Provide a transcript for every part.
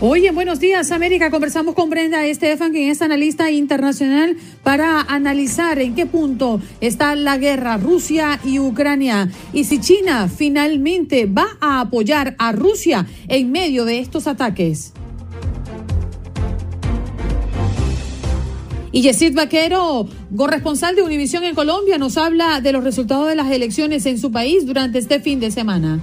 Hoy en Buenos Días América conversamos con Brenda Estefan, quien es analista internacional, para analizar en qué punto está la guerra Rusia y Ucrania y si China finalmente va a apoyar a Rusia en medio de estos ataques. Y Yesid Vaquero, corresponsal de Univisión en Colombia, nos habla de los resultados de las elecciones en su país durante este fin de semana.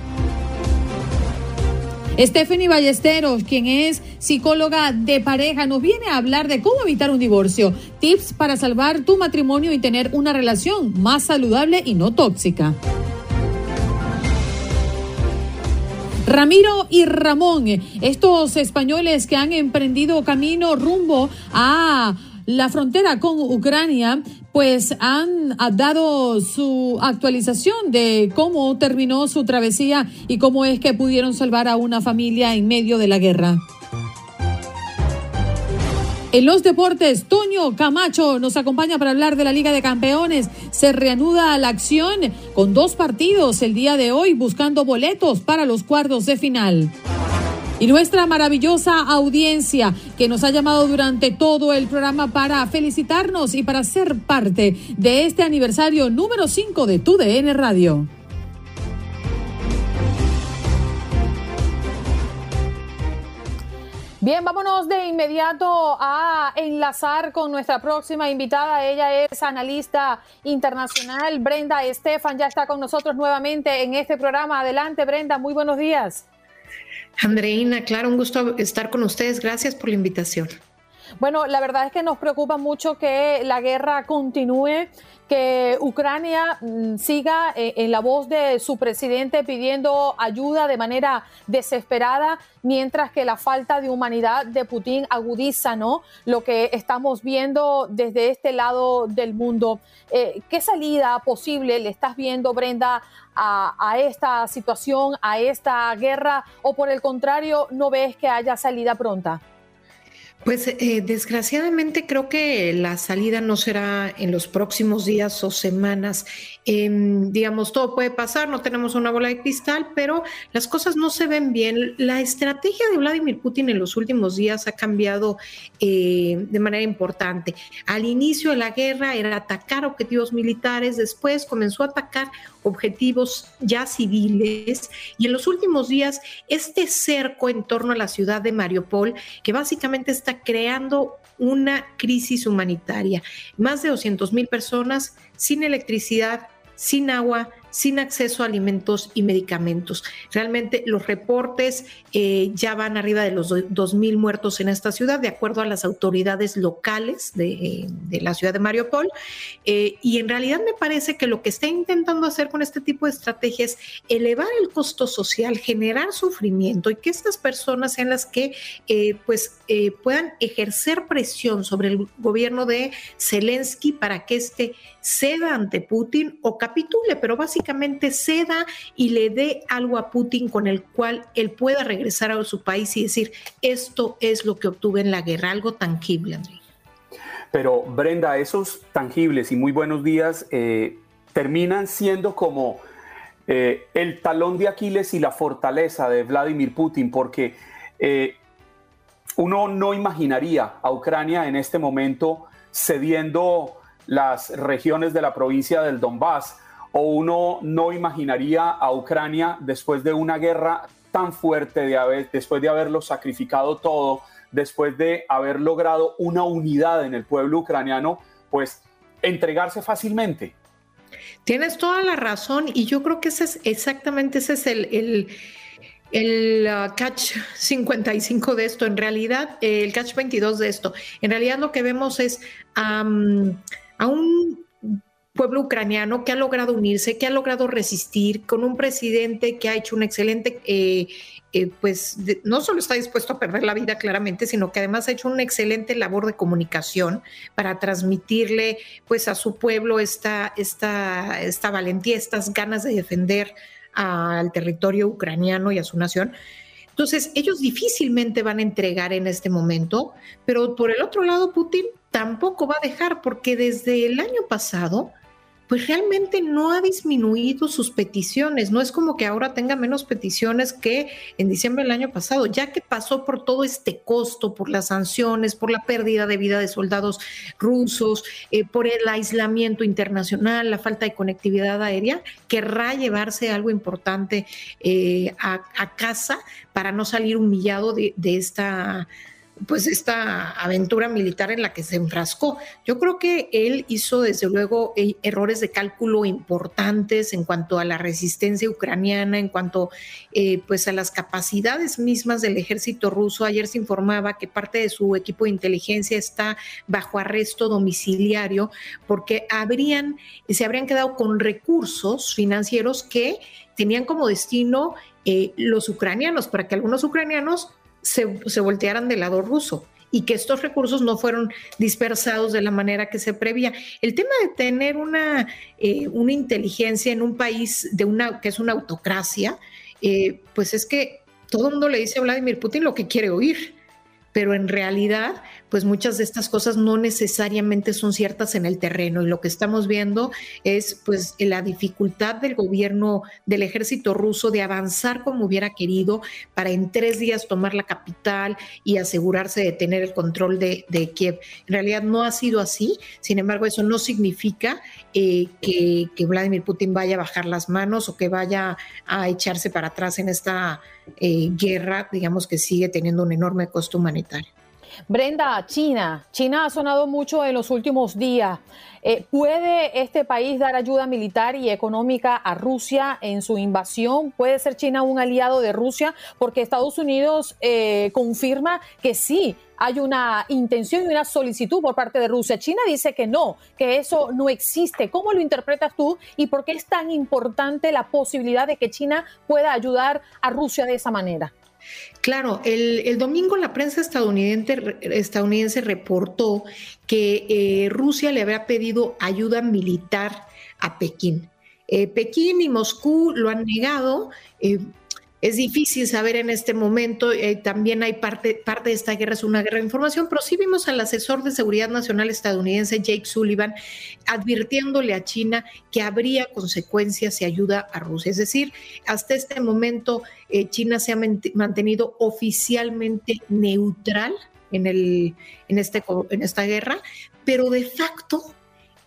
Stephanie Ballesteros, quien es psicóloga de pareja, nos viene a hablar de cómo evitar un divorcio, tips para salvar tu matrimonio y tener una relación más saludable y no tóxica. Ramiro y Ramón, estos españoles que han emprendido camino rumbo a la frontera con Ucrania, pues han dado su actualización de cómo terminó su travesía y cómo es que pudieron salvar a una familia en medio de la guerra. En los deportes, Toño Camacho nos acompaña para hablar de la Liga de Campeones. Se reanuda la acción con dos partidos el día de hoy buscando boletos para los cuartos de final. Y nuestra maravillosa audiencia que nos ha llamado durante todo el programa para felicitarnos y para ser parte de este aniversario número 5 de TUDN Radio. Bien, vámonos de inmediato a enlazar con nuestra próxima invitada. Ella es analista internacional. Brenda Estefan ya está con nosotros nuevamente en este programa. Adelante, Brenda. Muy buenos días. Andreina, claro, un gusto estar con ustedes. Gracias por la invitación. Bueno, la verdad es que nos preocupa mucho que la guerra continúe, que Ucrania mm, siga eh, en la voz de su presidente pidiendo ayuda de manera desesperada, mientras que la falta de humanidad de Putin agudiza, ¿no? Lo que estamos viendo desde este lado del mundo. Eh, ¿Qué salida posible le estás viendo, Brenda, a, esta situación, a esta guerra, o por el contrario, no ves que haya salida pronta? Pues eh, desgraciadamente creo que la salida no será en los próximos días o semanas. Eh, digamos, todo puede pasar, no tenemos una bola de cristal, pero las cosas no se ven bien. La estrategia de Vladimir Putin en los últimos días ha cambiado eh, de manera importante. Al inicio de la guerra era atacar objetivos militares, después comenzó a atacar objetivos ya civiles y en los últimos días este cerco en torno a la ciudad de Mariupol, que básicamente está creando una crisis humanitaria. Más de 200 mil personas sin electricidad, sin agua, sin acceso a alimentos y medicamentos. Realmente los reportes eh, ya van arriba de los 2.000 muertos en esta ciudad, de acuerdo a las autoridades locales de, la ciudad de Mariupol. Eh, y en realidad me parece que lo que está intentando hacer con este tipo de estrategias es elevar el costo social, generar sufrimiento y que estas personas sean las que eh, pues, puedan ejercer presión sobre el gobierno de Zelensky para que éste ceda ante Putin o capitule, pero básicamente ceda y le dé algo a Putin con el cual él pueda regresar a su país y decir, esto es lo que obtuve en la guerra, algo tangible. Pero Brenda, esos tangibles y muy buenos días eh, terminan siendo como eh, el talón de Aquiles y la fortaleza de Vladimir Putin, porque eh, uno no imaginaría a Ucrania en este momento cediendo las regiones de la provincia del Donbass o uno no imaginaría a Ucrania después de una guerra tan fuerte, de haber, después de haberlo sacrificado todo, después de haber logrado una unidad en el pueblo ucraniano, pues entregarse fácilmente. Tienes toda la razón y yo creo que ese es exactamente ese es el, el, uh, catch 55 de esto. En realidad, el catch 22 de esto. En realidad lo que vemos es a un pueblo ucraniano que ha logrado unirse, que ha logrado resistir, con un presidente que ha hecho un excelente, eh, eh, pues no solo está dispuesto a perder la vida claramente, sino que además ha hecho una excelente labor de comunicación para transmitirle pues a su pueblo esta, esta, esta valentía, estas ganas de defender al territorio ucraniano y a su nación. Entonces, ellos difícilmente van a entregar en este momento, pero por el otro lado, Putin tampoco va a dejar, porque desde el año pasado, pues realmente no ha disminuido sus peticiones. No es como que ahora tenga menos peticiones que en diciembre del año pasado, ya que pasó por todo este costo, por las sanciones, por la pérdida de vida de soldados rusos, eh, por el aislamiento internacional, la falta de conectividad aérea, querrá llevarse algo importante eh, a, casa para no salir humillado de esta pues esta aventura militar en la que se enfrascó. Yo creo que él hizo desde luego e, errores de cálculo importantes en cuanto a la resistencia ucraniana, en cuanto eh, pues a las capacidades mismas del ejército ruso. Ayer se informaba que parte de su equipo de inteligencia está bajo arresto domiciliario porque habrían, se habrían quedado con recursos financieros que tenían como destino eh, los ucranianos, para que algunos ucranianos se, se voltearan del lado ruso y que estos recursos no fueron dispersados de la manera que se prevía. El tema de tener una, eh, una inteligencia en un país de una, que es una autocracia, eh, pues es que todo el mundo le dice a Vladimir Putin lo que quiere oír pero en realidad, pues muchas de estas cosas no necesariamente son ciertas en el terreno y lo que estamos viendo es pues la dificultad del gobierno del ejército ruso de avanzar como hubiera querido para en tres días tomar la capital y asegurarse de tener el control de, Kiev. En realidad no ha sido así, sin embargo eso no significa eh, que, Vladimir Putin vaya a bajar las manos o que vaya a echarse para atrás en esta eh, guerra, digamos que sigue teniendo un enorme costo humanitario. Brenda, China. China ha sonado mucho en los últimos días. Eh, ¿Puede este país dar ayuda militar y económica a Rusia en su invasión? ¿Puede ser China un aliado de Rusia? Porque Estados Unidos eh, confirma que sí, hay una intención y una solicitud por parte de Rusia. China dice que no, que eso no existe. ¿Cómo lo interpretas tú y por qué es tan importante la posibilidad de que China pueda ayudar a Rusia de esa manera? Claro, el, domingo la prensa estadounidense, reportó que eh, Rusia le había pedido ayuda militar a Pekín. Eh, Pekín y Moscú lo han negado. Eh, es difícil saber en este momento, eh, también hay parte, parte de esta guerra es una guerra de información, pero sí vimos al asesor de seguridad nacional estadounidense Jake Sullivan advirtiéndole a China que habría consecuencias si ayuda a Rusia. Es decir, hasta este momento eh, China se ha mantenido oficialmente neutral en, el, en, este, en esta guerra, pero de facto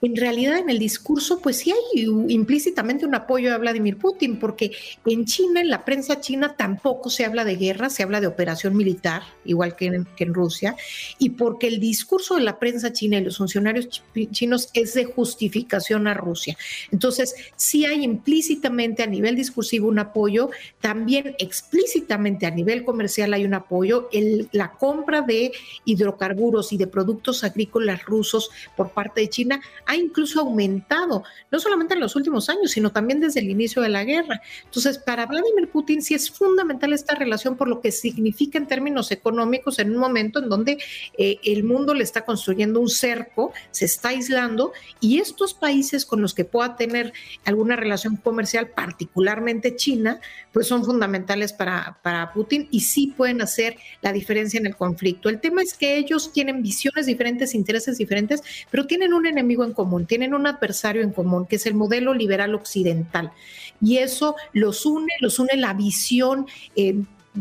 en realidad en el discurso pues sí hay implícitamente un apoyo a Vladimir Putin, porque en China, en la prensa china tampoco se habla de guerra, se habla de operación militar, igual que en, que en Rusia, y porque el discurso de la prensa china y los funcionarios chinos es de justificación a Rusia. Entonces, sí hay implícitamente a nivel discursivo un apoyo, también explícitamente a nivel comercial hay un apoyo, el, la compra de hidrocarburos y de productos agrícolas rusos por parte de China ha incluso aumentado, no solamente en los últimos años, sino también desde el inicio de la guerra. Entonces, para Vladimir Putin sí es fundamental esta relación por lo que significa en términos económicos en un momento en donde eh, el mundo le está construyendo un cerco, se está aislando y estos países con los que pueda tener alguna relación comercial, particularmente China, pues son fundamentales para, para Putin y sí pueden hacer la diferencia en el conflicto. El tema es que ellos tienen visiones diferentes, intereses diferentes, pero tienen un enemigo en común, tienen un adversario en común, que es el modelo liberal occidental. Y eso los une, los une la visión. Eh,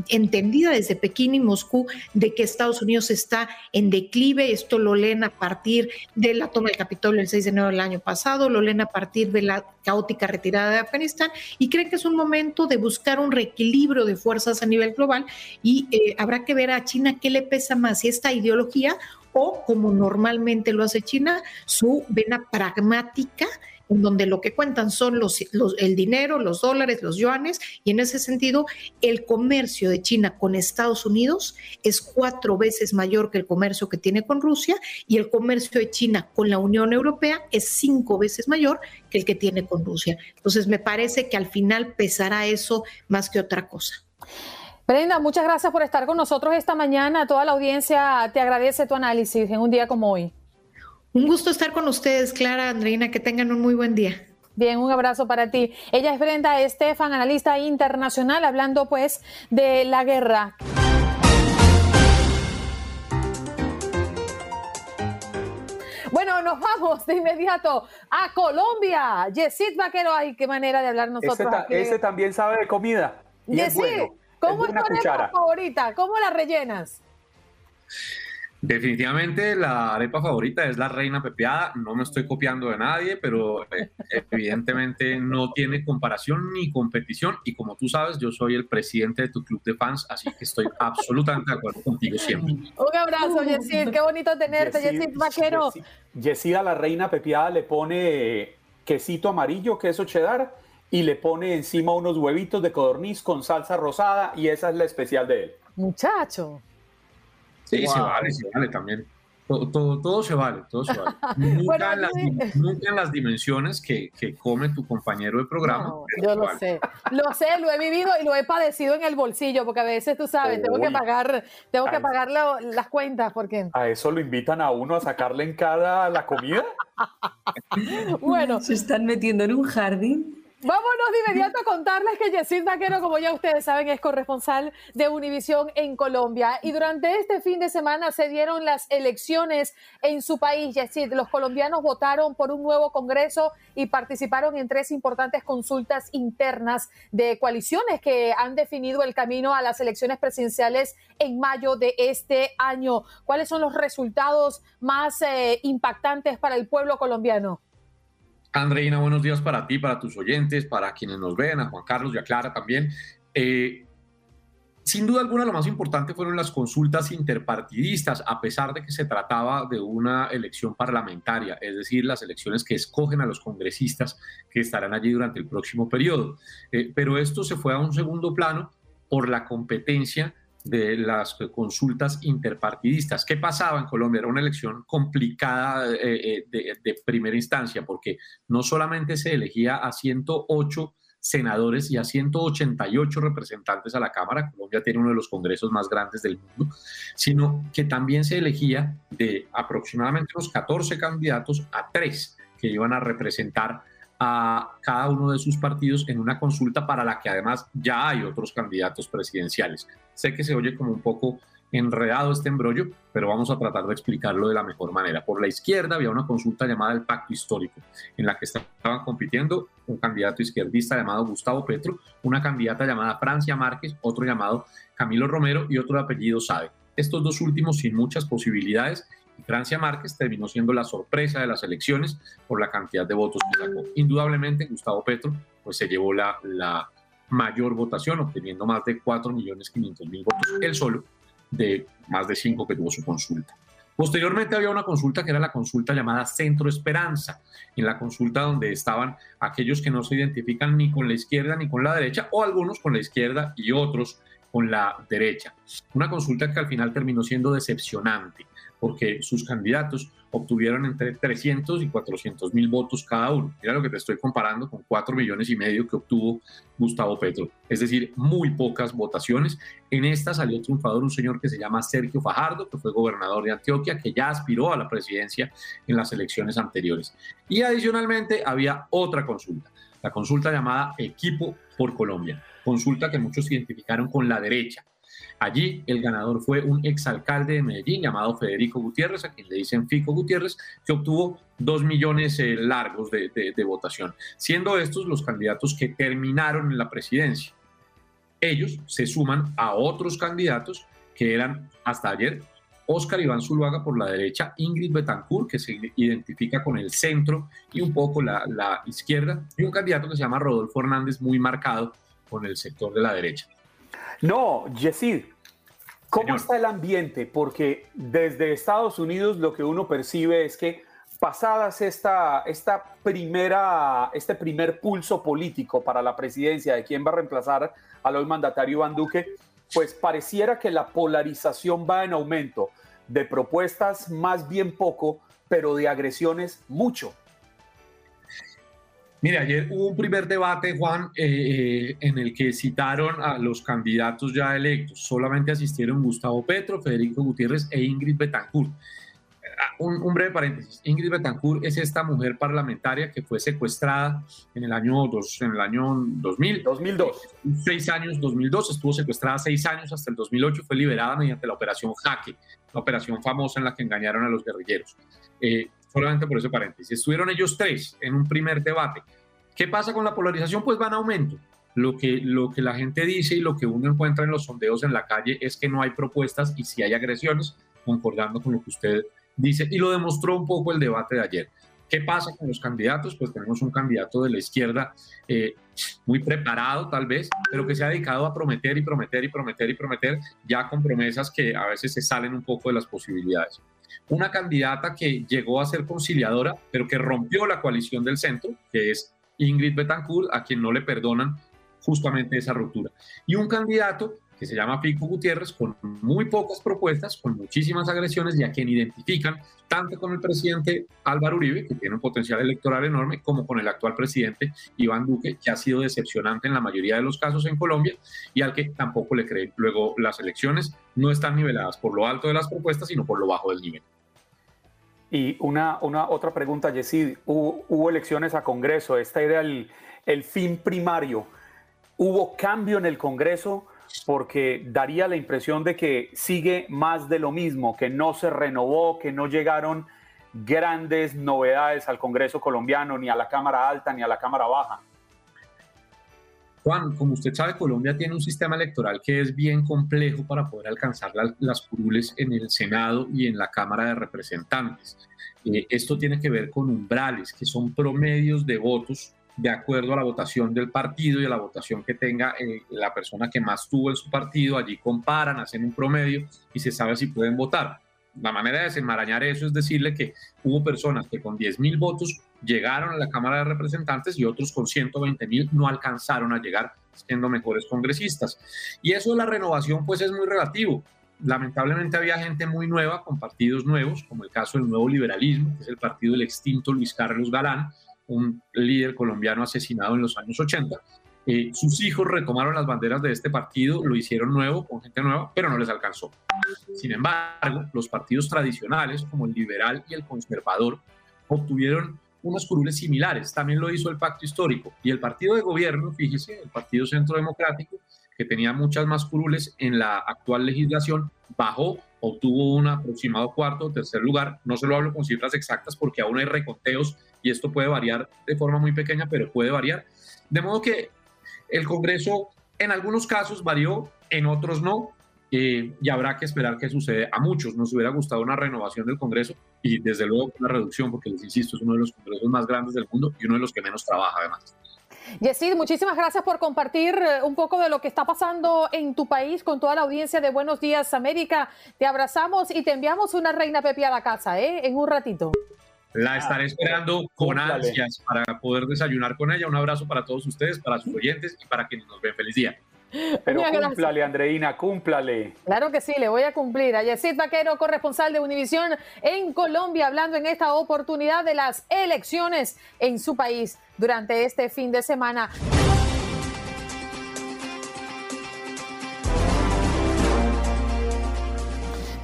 entendida desde Pekín y Moscú de que Estados Unidos está en declive. Esto lo leen a partir de la toma del Capitolio el 6 de enero del año pasado, lo leen a partir de la caótica retirada de Afganistán y creen que es un momento de buscar un reequilibrio de fuerzas a nivel global y eh, habrá que ver a China qué le pesa más, si esta ideología o como normalmente lo hace China, su vena pragmática en donde lo que cuentan son los, el dinero, los dólares, los yuanes, y en ese sentido el comercio de China con Estados Unidos es cuatro veces mayor que el comercio que tiene con Rusia, y el comercio de China con la Unión Europea es cinco veces mayor que el que tiene con Rusia. Entonces me parece que al final pesará eso más que otra cosa. Brenda, muchas gracias por estar con nosotros esta mañana. Toda la audiencia te agradece tu análisis en un día como hoy. Un gusto estar con ustedes, Clara, Andreina, que tengan un muy buen día. Bien, un abrazo para ti. Ella es Brenda Estefan, analista internacional, hablando pues de la guerra. Bueno, nos vamos de inmediato a Colombia. Yesid Vaquero, ay, qué manera de hablar nosotros. Ese, también sabe de comida. Yesid, ¿cómo es, tu arepa favorita? ¿Cómo la rellenas? Definitivamente la arepa favorita es la reina pepeada. No me estoy copiando de nadie, pero eh, evidentemente no tiene comparación ni competición. Y como tú sabes, yo soy el presidente de tu club de fans, así que estoy absolutamente de acuerdo contigo siempre. Un abrazo, Yesid. Qué bonito tenerte, Yesid Vaquero. Yesid a la reina pepeada le pone quesito amarillo, queso cheddar y le pone encima unos huevitos de codorniz con salsa rosada y esa es la especial de él. Muchacho. Sí, se vale, se vale también. Todo, todo, se vale, todo se vale. Nunca, en, las, dimensiones que, que, come tu compañero de programa. yo lo sé, lo sé, lo he vivido y lo he padecido en el bolsillo, porque a veces tú sabes, tengo que pagar, tengo que pagar las cuentas, porque... ¿A eso lo invitan a uno a sacarle en cada la comida? bueno. Se están metiendo en un jardín. Vámonos de inmediato a contarles que Yesid Vaquero, como ya ustedes saben, es corresponsal de Univisión en Colombia. Y durante este fin de semana se dieron las elecciones en su país. Yesid, los colombianos votaron por un nuevo Congreso y participaron en tres importantes consultas internas de coaliciones que han definido el camino a las elecciones presidenciales en mayo de este año. ¿Cuáles son los resultados más eh, impactantes para el pueblo colombiano? Andreina, buenos días para ti, para tus oyentes, para quienes nos ven, a Juan Carlos y a Clara también. Eh, sin duda alguna, lo más importante fueron las consultas interpartidistas, a pesar de que se trataba de una elección parlamentaria, es decir, las elecciones que escogen a los congresistas que estarán allí durante el próximo periodo. Eh, pero esto se fue a un segundo plano por la competencia de las consultas interpartidistas. ¿Qué pasaba en Colombia? Era una elección complicada eh, eh, de, primera instancia, porque no solamente se elegía a 108 senadores y a 188 representantes a la Cámara, Colombia tiene uno de los congresos más grandes del mundo, sino que también se elegía de aproximadamente los 14 candidatos a tres que iban a representar a cada uno de sus partidos en una consulta para la que además ya hay otros candidatos presidenciales. Sé que se oye como un poco enredado este embrollo, pero vamos a tratar de explicarlo de la mejor manera. Por la izquierda había una consulta llamada el Pacto Histórico, en la que estaban compitiendo un candidato izquierdista llamado Gustavo Petro, una candidata llamada Francia Márquez, otro llamado Camilo Romero y otro de apellido Sabe. Estos dos últimos sin muchas posibilidades Francia Márquez terminó siendo la sorpresa de las elecciones por la cantidad de votos que sacó. Indudablemente, Gustavo Petro pues, se llevó la, la mayor votación, obteniendo más de 4.500.000 votos él solo, de más de 5 que tuvo su consulta. Posteriormente había una consulta que era la consulta llamada Centro Esperanza, en la consulta donde estaban aquellos que no se identifican ni con la izquierda ni con la derecha, o algunos con la izquierda y otros con la derecha. Una consulta que al final terminó siendo decepcionante porque sus candidatos obtuvieron entre 300 y 400 mil votos cada uno. Mira lo que te estoy comparando con 4 millones y medio que obtuvo Gustavo Petro. Es decir, muy pocas votaciones. En esta salió triunfador un señor que se llama Sergio Fajardo, que fue gobernador de Antioquia, que ya aspiró a la presidencia en las elecciones anteriores. Y adicionalmente había otra consulta, la consulta llamada Equipo por Colombia, consulta que muchos identificaron con la derecha Allí el ganador fue un exalcalde de Medellín llamado Federico Gutiérrez, a quien le dicen Fico Gutiérrez, que obtuvo dos millones eh, largos de, votación, siendo estos los candidatos que terminaron en la presidencia. Ellos se suman a otros candidatos que eran hasta ayer Óscar Iván Zuluaga por la derecha, Ingrid Betancourt, que se identifica con el centro y un poco la, la, izquierda, y un candidato que se llama Rodolfo Hernández, muy marcado con el sector de la derecha. No, Yesid, ¿Cómo está el ambiente? Porque desde Estados Unidos lo que uno percibe es que pasadas esta, esta primera, este primer pulso político para la presidencia de quién va a reemplazar al hoy mandatario Iván Duque, pues pareciera que la polarización va en aumento, de propuestas más bien poco, pero de agresiones mucho. Mire, ayer hubo un primer debate, Juan, eh, eh, en el que citaron a los candidatos ya electos. Solamente asistieron Gustavo Petro, Federico Gutiérrez e Ingrid Betancourt. Ah, un, breve paréntesis. Ingrid Betancourt es esta mujer parlamentaria que fue secuestrada en el año, dos, en el año 2000. 2002. Seis años, 2002. Estuvo secuestrada seis años hasta el 2008. Fue liberada mediante la operación Jaque, la operación famosa en la que engañaron a los guerrilleros. Eh, solamente por ese paréntesis. Estuvieron ellos tres en un primer debate. ¿Qué pasa con la polarización? Pues va en aumento. Lo que, lo que la gente dice y lo que uno encuentra en los sondeos en la calle es que no hay propuestas y si hay agresiones, concordando con lo que usted dice, y lo demostró un poco el debate de ayer. ¿Qué pasa con los candidatos? Pues tenemos un candidato de la izquierda eh, muy preparado tal vez, pero que se ha dedicado a prometer y prometer y prometer y prometer, ya con promesas que a veces se salen un poco de las posibilidades. Una candidata que llegó a ser conciliadora, pero que rompió la coalición del centro, que es Ingrid Betancourt, a quien no le perdonan justamente esa ruptura. Y un candidato que se llama Pico Gutiérrez, con muy pocas propuestas, con muchísimas agresiones y a quien identifican tanto con el presidente Álvaro Uribe, que tiene un potencial electoral enorme, como con el actual presidente Iván Duque, que ha sido decepcionante en la mayoría de los casos en Colombia y al que tampoco le creen. Luego, las elecciones no están niveladas por lo alto de las propuestas, sino por lo bajo del nivel. Y una, una otra pregunta, Yesid. Hubo, elecciones a Congreso. Esta era el fin primario. ¿Hubo cambio en el Congreso? Porque daría la impresión de que sigue más de lo mismo, que no se renovó, que no llegaron grandes novedades al Congreso colombiano, ni a la Cámara Alta, ni a la Cámara Baja. Juan, como usted sabe, Colombia tiene un sistema electoral que es bien complejo para poder alcanzar las curules en el Senado y en la Cámara de Representantes. Eh, esto tiene que ver con umbrales, que son promedios de votos de acuerdo a la votación del partido y a la votación que tenga eh, la persona que más tuvo en su partido. Allí comparan, hacen un promedio y se sabe si pueden votar. La manera de desenmarañar eso es decirle que hubo personas que con 10 mil votos llegaron a la Cámara de Representantes y otros con 120 mil no alcanzaron a llegar siendo mejores congresistas. Y eso de la renovación pues es muy relativo. Lamentablemente había gente muy nueva con partidos nuevos, como el caso del nuevo liberalismo, que es el partido del extinto Luis Carlos Galán, un líder colombiano asesinado en los años 80. Eh, sus hijos retomaron las banderas de este partido, lo hicieron nuevo, con gente nueva, pero no les alcanzó. Sin embargo, los partidos tradicionales, como el liberal y el conservador, obtuvieron unas curules similares. También lo hizo el pacto histórico. Y el partido de gobierno, fíjese, el Partido Centro Democrático, que tenía muchas más curules en la actual legislación, bajó, obtuvo un aproximado cuarto o tercer lugar. No se lo hablo con cifras exactas porque aún hay reconteos y esto puede variar de forma muy pequeña, pero puede variar. De modo que el Congreso en algunos casos varió, en otros no, eh, y habrá que esperar qué sucede. A muchos nos hubiera gustado una renovación del Congreso y desde luego una reducción, porque les insisto, es uno de los congresos más grandes del mundo y uno de los que menos trabaja además. Yesid, muchísimas gracias por compartir eh, un poco de lo que está pasando en tu país con toda la audiencia de Buenos Días América. Te abrazamos y te enviamos una reina Pepi a la casa, ¿eh? En un ratito. La ah, estaré esperando con ansias para poder desayunar con ella. Un abrazo para todos ustedes, para sus oyentes y para quienes nos ven. Feliz día. Pero cúmplale, Andreina, cúmplale. Claro que sí, le voy a cumplir. A Yesid Vaquero, corresponsal de Univisión en Colombia, hablando en esta oportunidad de las elecciones en su país durante este fin de semana.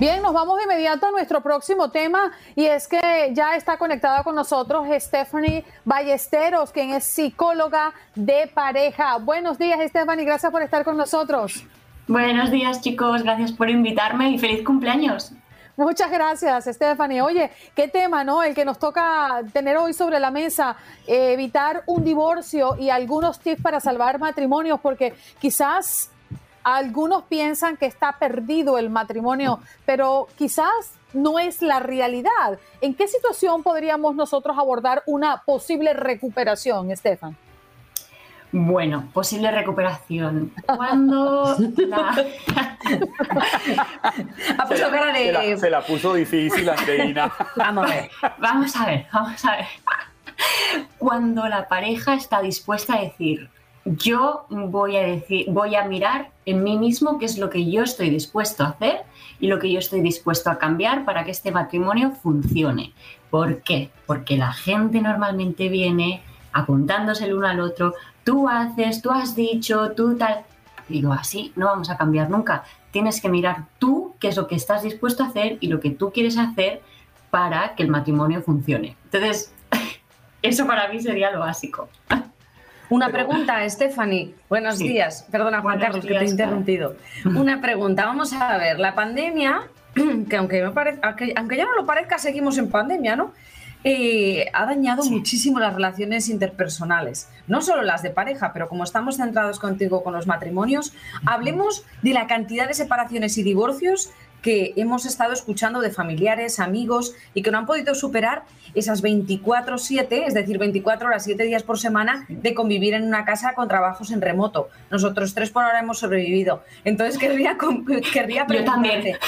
Bien, nos vamos de inmediato a nuestro próximo tema y es que ya está conectada con nosotros Stephanie Ballesteros, quien es psicóloga de pareja. Buenos días, Stephanie, gracias por estar con nosotros. Buenos días, chicos, gracias por invitarme y feliz cumpleaños. Muchas gracias, Stephanie. Oye, qué tema, ¿no? El que nos toca tener hoy sobre la mesa, eh, evitar un divorcio y algunos tips para salvar matrimonios, porque quizás algunos piensan que está perdido el matrimonio, pero quizás no es la realidad. ¿En qué situación podríamos nosotros abordar una posible recuperación, Estefan? Bueno, posible recuperación. Cuando la... ha puesto cara de... Se la, se la puso difícil, Andreina. vamos a ver. Vamos a ver, vamos a ver. Cuando la pareja está dispuesta a decir, yo voy a decir, voy a mirar en mí mismo qué es lo que yo estoy dispuesto a hacer y lo que yo estoy dispuesto a cambiar para que este matrimonio funcione. ¿Por qué? Porque la gente normalmente viene apuntándose el uno al otro, tú haces, tú has dicho, tú tal. Digo, así no vamos a cambiar nunca. Tienes que mirar tú qué es lo que estás dispuesto a hacer y lo que tú quieres hacer para que el matrimonio funcione. Entonces, eso para mí sería lo básico. Una pregunta, Stephanie. Buenos Sí. días. Perdona, Juan Buenos Carlos, que te he interrumpido. Una pregunta. Vamos a ver. La pandemia, que aunque, me pare- aunque, aunque ya no lo parezca, seguimos en pandemia, ¿no? Eh, ha dañado muchísimo las relaciones interpersonales. No solo las de pareja, pero como estamos centrados contigo con los matrimonios, hablemos de la cantidad de separaciones y divorcios que hemos estado escuchando de familiares, amigos y que no han podido superar esas 24/7, es decir, 24 horas, 7 días por semana de convivir en una casa con trabajos en remoto. Nosotros tres por ahora hemos sobrevivido. Entonces querría, querría Yo también. preguntarte.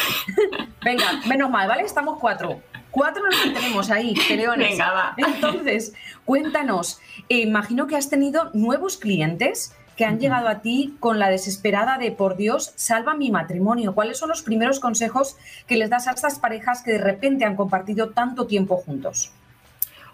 Venga, menos mal, ¿vale? Estamos cuatro. Cuatro nos tenemos ahí, peleones. Venga, va. Entonces, cuéntanos, eh, imagino que has tenido nuevos clientes que han llegado a ti con la desesperada de por Dios, salva mi matrimonio. ¿Cuáles son los primeros consejos que les das a estas parejas que de repente han compartido tanto tiempo juntos?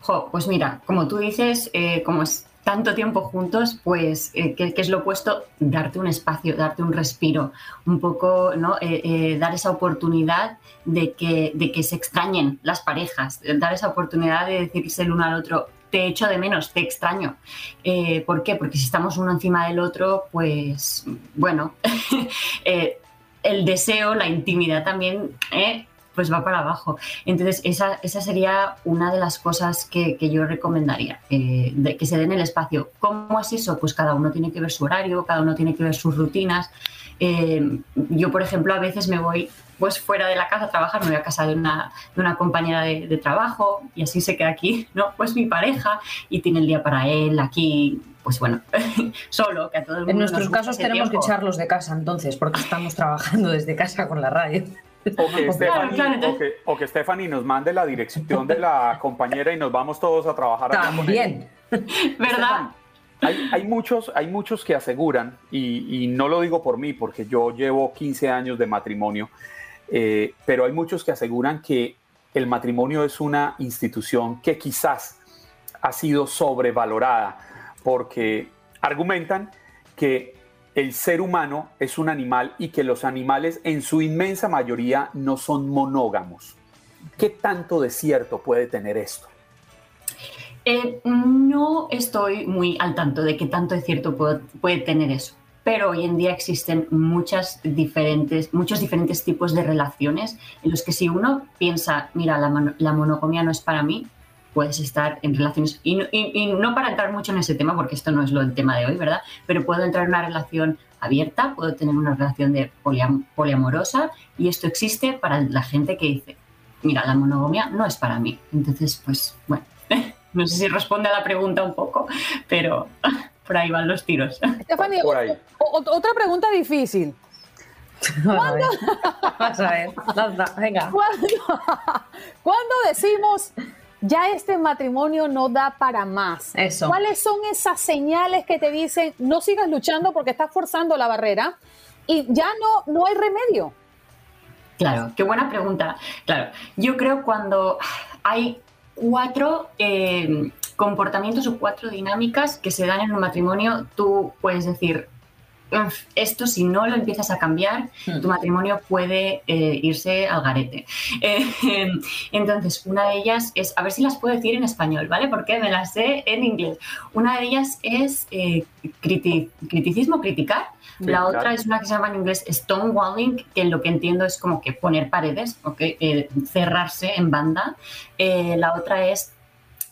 Jo, pues mira, como tú dices, eh, como es tanto tiempo juntos, pues, eh, ¿qué, qué es lo opuesto? Darte un espacio, darte un respiro, un poco, ¿no? Eh, eh, dar esa oportunidad de que, de que se extrañen las parejas, dar esa oportunidad de decirse el uno al otro, te echo de menos, te extraño. Eh, ¿Por qué? Porque si estamos uno encima del otro, pues, bueno, eh, el deseo, la intimidad también, ¿eh? pues va para abajo. Entonces, esa, esa sería una de las cosas que, que yo recomendaría, de que se den el espacio. ¿Cómo es eso? Pues cada uno tiene que ver su horario, cada uno tiene que ver sus rutinas. Eh, yo, por ejemplo, a veces me voy pues fuera de la casa a trabajar, me voy a casa de una, de una compañera de, de trabajo y así se queda aquí, ¿no? Pues mi pareja y tiene el día para él aquí, pues bueno, solo, que a todo el mundo En nuestros casos tenemos que echarlos de casa entonces, porque estamos trabajando desde casa con la radio. O que, Stephanie, claro, entonces- o que- o que Stephanie nos mande la dirección de la compañera y nos vamos todos a trabajar. También. ¿Verdad? Hay, muchos, hay muchos que aseguran, y, y no lo digo por mí, porque yo llevo 15 años de matrimonio, eh, pero hay muchos que aseguran que el matrimonio es una institución que quizás ha sido sobrevalorada, porque argumentan que el ser humano es un animal y que los animales en su inmensa mayoría no son monógamos. ¿Qué tanto de cierto puede tener esto? Eh, no estoy muy al tanto de qué tanto es cierto puede, tener eso, pero hoy en día existen muchas diferentes, muchos diferentes tipos de relaciones en los que si uno piensa, mira, la, la monogamia no es para mí, puedes estar en relaciones, y, no- para entrar mucho en ese tema, porque esto no es lo del tema de hoy, ¿verdad? Pero puedo entrar en una relación abierta, puedo tener una relación de poliam- poliamorosa, y esto existe para la gente que dice, mira, la monogamia no es para mí. Entonces, pues, bueno, no sé si responde a la pregunta un poco, pero por ahí van los tiros. Stephanie, otra pregunta difícil. Vamos a ver. Vamos a ver. Lanza, Venga. ¿Cuándo, cuándo decimos ya este matrimonio no da para más? Eso. ¿Cuáles son esas señales que te dicen no sigas luchando porque estás forzando la barrera y ya no, no hay remedio? Claro, qué buena pregunta. Claro, yo creo cuando hay cuatro eh, comportamientos o cuatro dinámicas que se dan en un matrimonio, tú puedes decir, "Uf, esto si no lo empiezas a cambiar, tu matrimonio puede eh, irse al garete. Eh, entonces, una de ellas es, a ver si las puedo decir en español, ¿vale? Porque me las sé en inglés. Una de ellas es eh, criti- criticismo, criticar. La claro. otra es una que se llama en inglés stonewalling, que lo que entiendo es como que poner paredes, ¿ok? Eh, cerrarse en banda. Eh, la otra es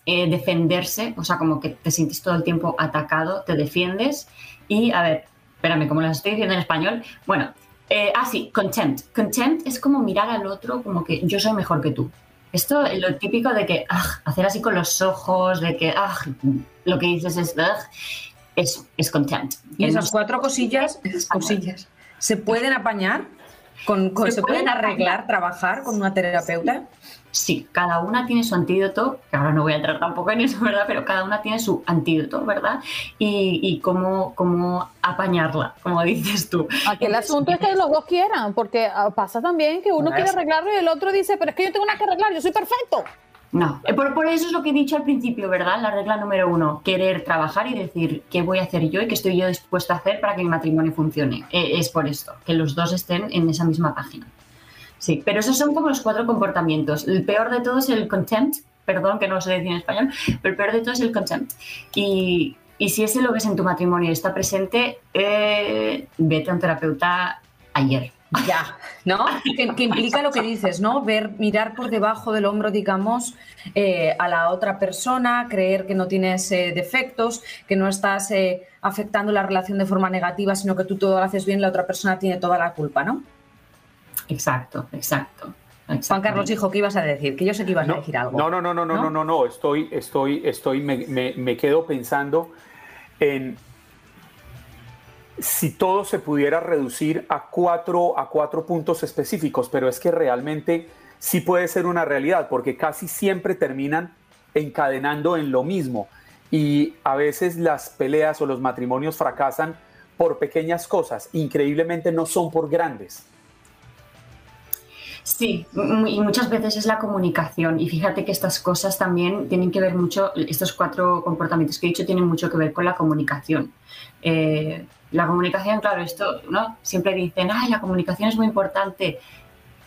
eh, defenderse, o sea, como que te sientes todo el tiempo atacado, te defiendes. Y, a ver, espérame, como las estoy diciendo en español, bueno, eh, ah, sí, contempt. Contempt es como mirar al otro como que yo soy mejor que tú. Esto es lo típico de que ah, hacer así con los ojos, de que ah, lo que dices es ah. Eso, es contempt. Y esas cuatro cosillas, esas cosillas, ¿se pueden apañar? ¿Con, ¿Se, pueden arreglar, trabajar con una terapeuta? Sí, cada una tiene su antídoto, que ahora no voy a entrar tampoco en eso, ¿verdad? Pero cada una tiene su antídoto, ¿verdad? Y, y cómo, cómo apañarla, como dices tú. Aquí el asunto es que los dos quieran, porque ah, pasa también que uno quiere arreglarlo y el otro dice, pero es que yo tengo nada que arreglar, yo soy perfecto. No, eh, por, eso es lo que he dicho al principio, ¿verdad? La regla número uno, querer trabajar y decir qué voy a hacer yo y qué estoy yo dispuesta a hacer para que mi matrimonio funcione. Eh, es por esto, que los dos estén en esa misma página. Sí, pero esos son como los cuatro comportamientos. El peor de todo es el contempt, perdón que no lo sé decir en español, pero el peor de todo es el contempt. Y, y si ese lo ves en tu matrimonio y está presente, eh, vete a un terapeuta ayer. Ya, ¿no? Que, implica lo que dices, ¿no? Ver, mirar por debajo del hombro, digamos, eh, a la otra persona, creer que no tienes eh, defectos, que no estás eh, afectando la relación de forma negativa, sino que tú todo lo haces bien, la otra persona tiene toda la culpa, ¿no? Exacto, exacto. Juan Carlos, hijo, ¿qué ibas a decir? Que yo sé que ibas no, a decir algo. No, no, no, no, no, no, no, no, estoy, estoy, estoy, me, me, me quedo pensando en si todo se pudiera reducir a cuatro, a cuatro puntos específicos, pero es que realmente sí puede ser una realidad, porque casi siempre terminan encadenando en lo mismo y a veces las peleas o los matrimonios fracasan por pequeñas cosas, increíblemente no son por grandes. Sí, y muchas veces es la comunicación. Y fíjate que estas cosas también tienen que ver mucho, estos cuatro comportamientos que he dicho tienen mucho que ver con la comunicación. Eh, la comunicación, claro, esto, ¿no? Siempre dicen, ay, la comunicación es muy importante.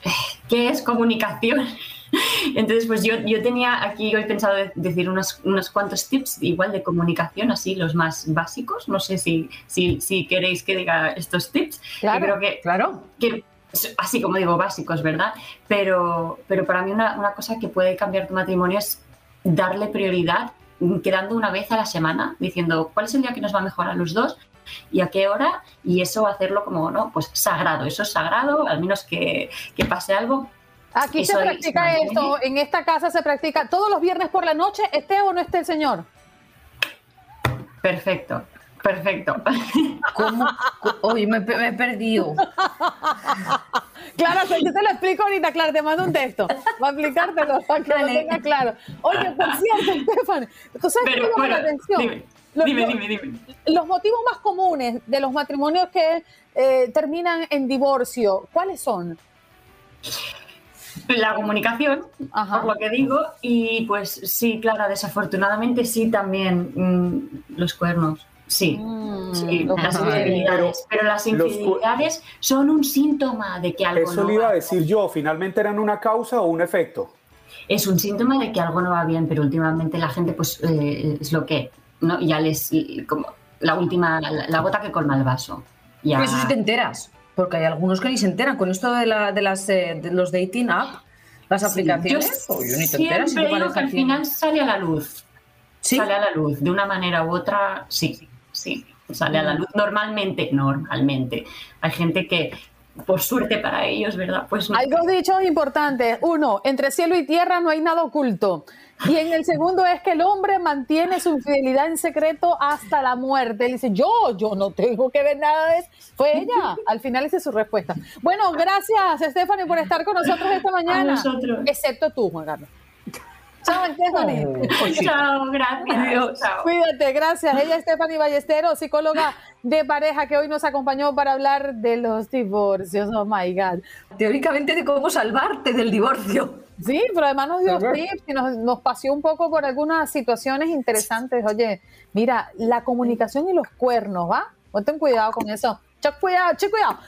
¿Qué es comunicación? Entonces, pues yo, yo tenía aquí hoy pensado decir unos, unos cuantos tips igual de comunicación, así los más básicos. No sé si, si, si queréis que diga estos tips. Claro, creo que, claro. Que, así como digo, básicos, ¿verdad? Pero, pero para mí una, una cosa que puede cambiar tu matrimonio es darle prioridad quedando una vez a la semana, diciendo cuál es el día que nos va mejor a los dos y a qué hora, y eso hacerlo como, ¿no? Pues sagrado, eso es sagrado, al menos que, que pase algo. Aquí se practica esto, en esta casa se practica todos los viernes por la noche, esté o no esté el señor. Perfecto, perfecto. ¿Cómo? Uy, me, me he perdido. Claro, yo te lo explico ahorita, claro, te mando un texto para explicártelo, para que lo tenga claro. Oye, por cierto, Stephanie, ¿tú sabes Pero, qué me llama bueno, la atención? dime, Los- dime, dime, dime. Los motivos más comunes de los matrimonios que eh, terminan en divorcio, ¿cuáles son? La comunicación, Ajá. por lo que digo, y pues sí, claro, desafortunadamente sí también mm, los cuernos. Sí, Mm, sí, las infidelidades. Pero las infidelidades son un síntoma de que algo Eso no le iba va a decir yo, finalmente eran una causa o un efecto. es un síntoma de que algo no va bien, pero últimamente la gente pues eh, es lo que, ¿no? Ya les, como la última, la, la gota que colma el vaso. Ya, Pero eso sí te enteras, porque hay algunos que ni se enteran. Con esto de, la, de, las, eh, de los dating app, las Sí, aplicaciones, yo uy, ni te enteras. si siempre digo que al final sale a la luz. ¿Sí? Sale a la luz, de una manera u otra, sí, sí, sale a la luz normalmente, normalmente. Hay gente que, por suerte para ellos, ¿verdad? Pues no. Hay dos dichos importantes. Uno, entre cielo y tierra no hay nada oculto. Y en el segundo es que el hombre mantiene su infidelidad en secreto hasta la muerte. Él dice, yo, yo no tengo que ver nada de eso. Fue ella. Al final esa es su respuesta. Bueno, gracias, Stephanie, por estar con nosotros esta mañana. nosotros. Excepto tú, Juan Carlos. Chao, Stephanie. Chao, gracias. Chao. Cuídate, gracias. Ella es Stephanie Ballesteros, psicóloga de pareja que hoy nos acompañó para hablar de los divorcios. Oh my God. Teóricamente de cómo salvarte del divorcio. Sí, pero además nos dio tips y nos, nos paseó un poco por algunas situaciones interesantes. Oye, mira, la comunicación y los cuernos, ¿va? Ten cuidado con eso. Che, cuidado, che, cuidado.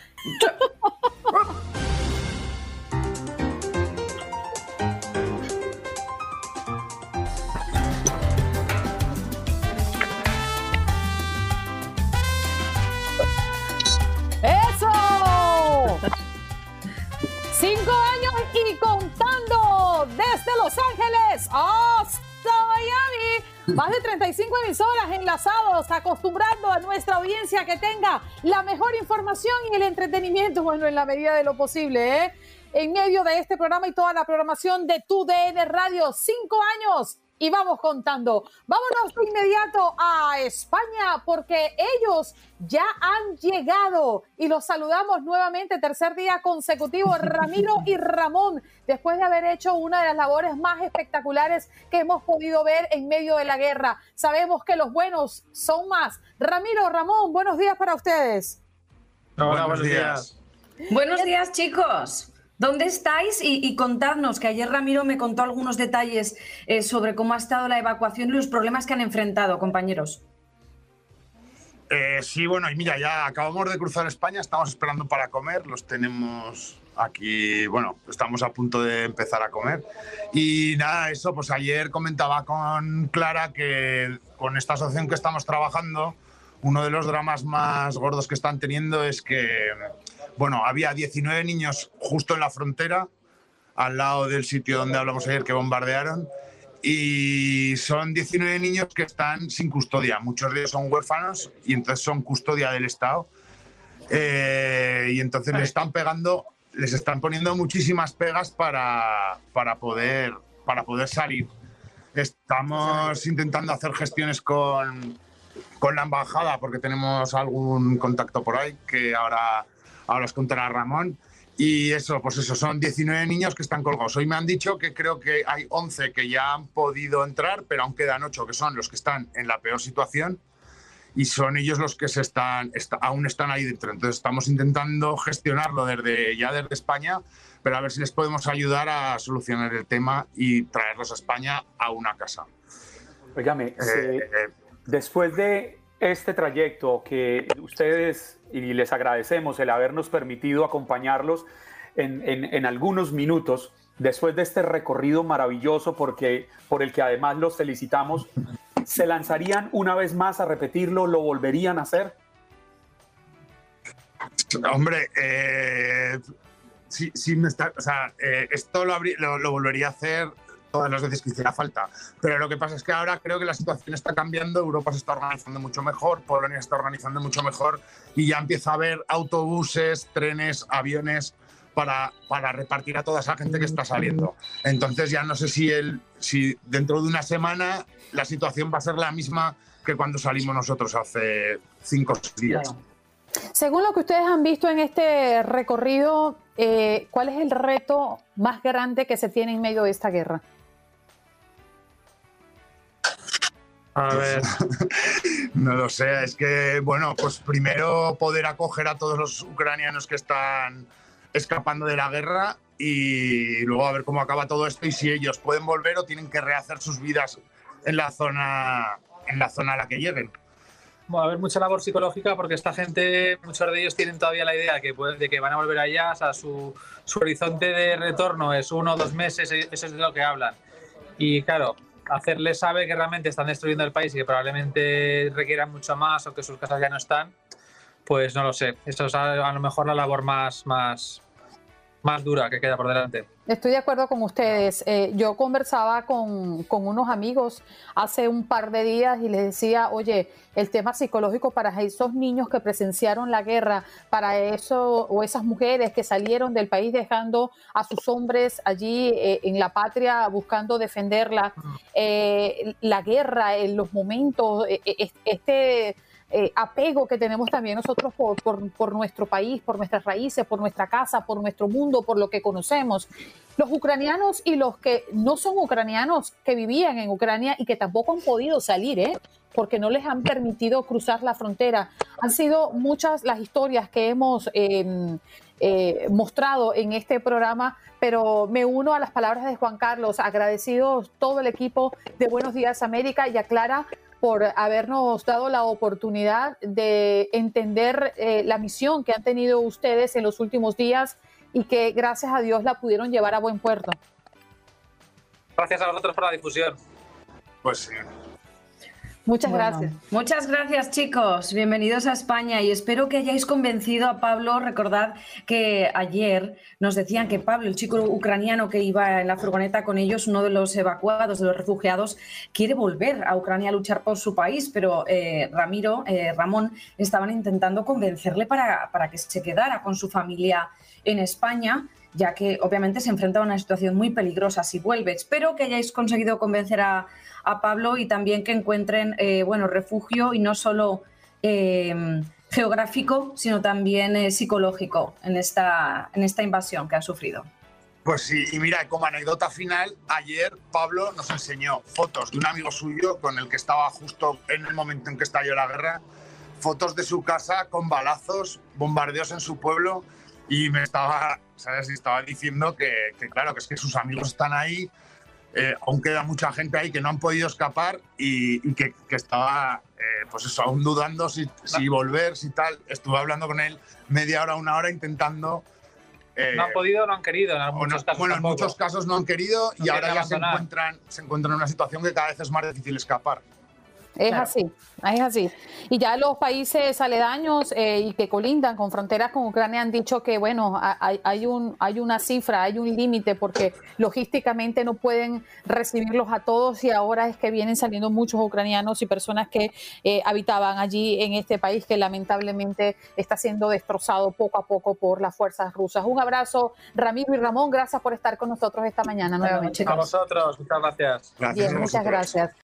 Cinco años y contando desde Los Ángeles hasta Miami. Más de 35 emisoras enlazados, acostumbrando a nuestra audiencia que tenga la mejor información y el entretenimiento, bueno, en la medida de lo posible, ¿eh? En medio de este programa y toda la programaman de Tu DN Radio, cinco años y vamos contando. Vámonos de inmediato a España porque ellos ya han llegado y los saludamos nuevamente, tercer día consecutivo, Ramiro y Ramón, después de haber hecho una de las labores más espectaculares que hemos podido ver en medio de la guerra. Sabemos que los buenos son más. Ramiro, Ramón, buenos días para ustedes. Hola, buenos días. Buenos días, chicos. ¿Dónde estáis? Y, contadnos, que ayer Ramiro me contó algunos detalles eh, sobre cómo ha estado la evacuación y los problemas que han enfrentado, compañeros. Eh, sí, bueno, y mira, ya acabamos de cruzar España, estamos esperando para comer, los tenemos aquí, bueno, estamos a punto de empezar a comer. Y nada, eso, pues ayer comentaba con Clara que con esta asociación que estamos trabajando, uno de los dramas más gordos que están teniendo es que, bueno, había 19 niños justo en la frontera, al lado del sitio donde hablamos ayer que bombardearon, y son 19 niños que están sin custodia. Muchos de ellos son huérfanos y entonces son custodia del Estado. Eh, y entonces les están pegando, les están poniendo muchísimas pegas para, para, poder, para poder salir. Estamos intentando hacer gestiones con, con la embajada, porque tenemos algún contacto por ahí que ahora, ahora os contará Ramón. Y eso, pues eso, son 19 niños que están colgados. Hoy me han dicho que creo que hay 11 que ya han podido entrar, pero aún quedan 8 que son los que están en la peor situación y son ellos los que se están, aún están ahí dentro. Entonces estamos intentando gestionarlo desde, ya desde España, pero a ver si les podemos ayudar a solucionar el tema y traerlos a España a una casa. Óigame, eh, eh, después de este trayecto que ustedes, y les agradecemos el habernos permitido acompañarlos en, algunos minutos, después de este recorrido maravilloso porque, por el que además los felicitamos, ¿se lanzarían una vez más a repetirlo? ¿Lo volverían a hacer? Hombre, eh, sí, me está, o sea, eh, esto lo, lo, volvería a hacer todas las veces que hiciera falta. Pero lo que pasa es que ahora creo que la situación está cambiando, Europa se está organizando mucho mejor, Polonia está organizando mucho mejor y ya empieza a haber autobuses, trenes, aviones para, para repartir a toda esa gente que está saliendo. Entonces ya no sé si, el, si dentro de una semana la situación va a ser la misma que cuando salimos nosotros hace cinco días. Según lo que ustedes han visto en este recorrido, eh, ¿cuál es el reto más grande que se tiene en medio de esta guerra? A ver, no lo sé, es que, bueno, pues primero poder acoger a todos los ucranianos que están escapando de la guerra y luego a ver cómo acaba todo esto y si ellos pueden volver o tienen que rehacer sus vidas en la zona, en la zona a la que lleguen. Va a haber mucha labor psicológica porque esta gente, muchos de ellos tienen todavía la idea de que, de que van a volver allá, o sea, su, su horizonte de retorno es uno o dos meses, eso es de lo que hablan. Y claro, hacerles saber que realmente están destruyendo el país y que probablemente requieran mucho más o que sus casas ya no están, pues no lo sé. Esto es a, lo mejor la labor más, más, más dura que queda por delante. Estoy de acuerdo con ustedes. Eh, yo conversaba con, con, unos amigos hace un par de días y les decía, oye, el tema psicológico para esos niños que presenciaron la guerra, para eso o esas mujeres que salieron del país dejando a sus hombres allí eh, en la patria buscando defenderla, eh, la guerra, en los momentos, este eh, apego que tenemos también nosotros por, nuestro país, por nuestras raíces, por nuestra casa, por nuestro mundo, por lo que conocemos. Los ucranianos y los que no son ucranianos, que vivían en Ucrania y que tampoco han podido salir, ¿eh? porque no les han permitido cruzar la frontera. Han sido muchas las historias que hemos em, eh, mostrado en este programa, pero me uno a las palabras de Juan Carlos, agradecidos todo el equipo de Buenos Días América y a Clara por habernos dado la oportunidad de entender eh, la misión que han tenido ustedes en los últimos días y que gracias a Dios la pudieron llevar a buen puerto. Gracias a vosotros por la difusión. Pues sí. Muchas gracias. Muchas gracias, chicos. Bienvenidos a España y espero que hayáis convencido a Pablo. Recordad que ayer nos decían que Pablo, el chico ucraniano que iba en la furgoneta con ellos, uno de los evacuados, de los refugiados, quiere volver a Ucrania a luchar por su país, pero eh, Ramiro, eh, Ramón, estaban intentando convencerle para, para que se quedara con su familia en España ya que obviamente se enfrenta a una situación muy peligrosa si vuelve. Espero que hayáis conseguido convencer a, Pablo y también que encuentren eh, bueno, refugio y no solo eh, geográfico, sino también eh, psicológico en esta, en esta invasión que han sufrido. Pues sí, y mira, como anécdota final, ayer Pablo nos enseñó fotos de un amigo suyo con el que estaba justo en el momento en que estalló la guerra, fotos de su casa con balazos, bombardeos en su pueblo, y me estaba, ¿sabes? estaba diciendo que, claro, que es que sus amigos están ahí, eh, aún queda mucha gente ahí que no han podido escapar y, que, estaba, eh, pues eso, aún dudando si, si volver, si tal. Estuve hablando con él media hora, una hora intentando no han podido, no han querido. En muchos casos bueno, en muchos casos no han querido y ahora ya se encuentran, se encuentran en una situación que cada vez es más difícil escapar. Es así, es así. Y ya los países aledaños eh, y que colindan con fronteras con Ucrania han dicho que, bueno, hay, hay un, hay una cifra, hay un límite porque logísticamente no pueden recibirlos a todos y ahora es que vienen saliendo muchos ucranianos y personas que eh, habitaban allí en este país que lamentablemente está siendo destrozado poco a poco por las fuerzas rusas. Un abrazo, Ramiro y Ramón, gracias por estar con nosotros esta mañana nuevamente. A vosotros, muchas gracias. gracias muchas gracias.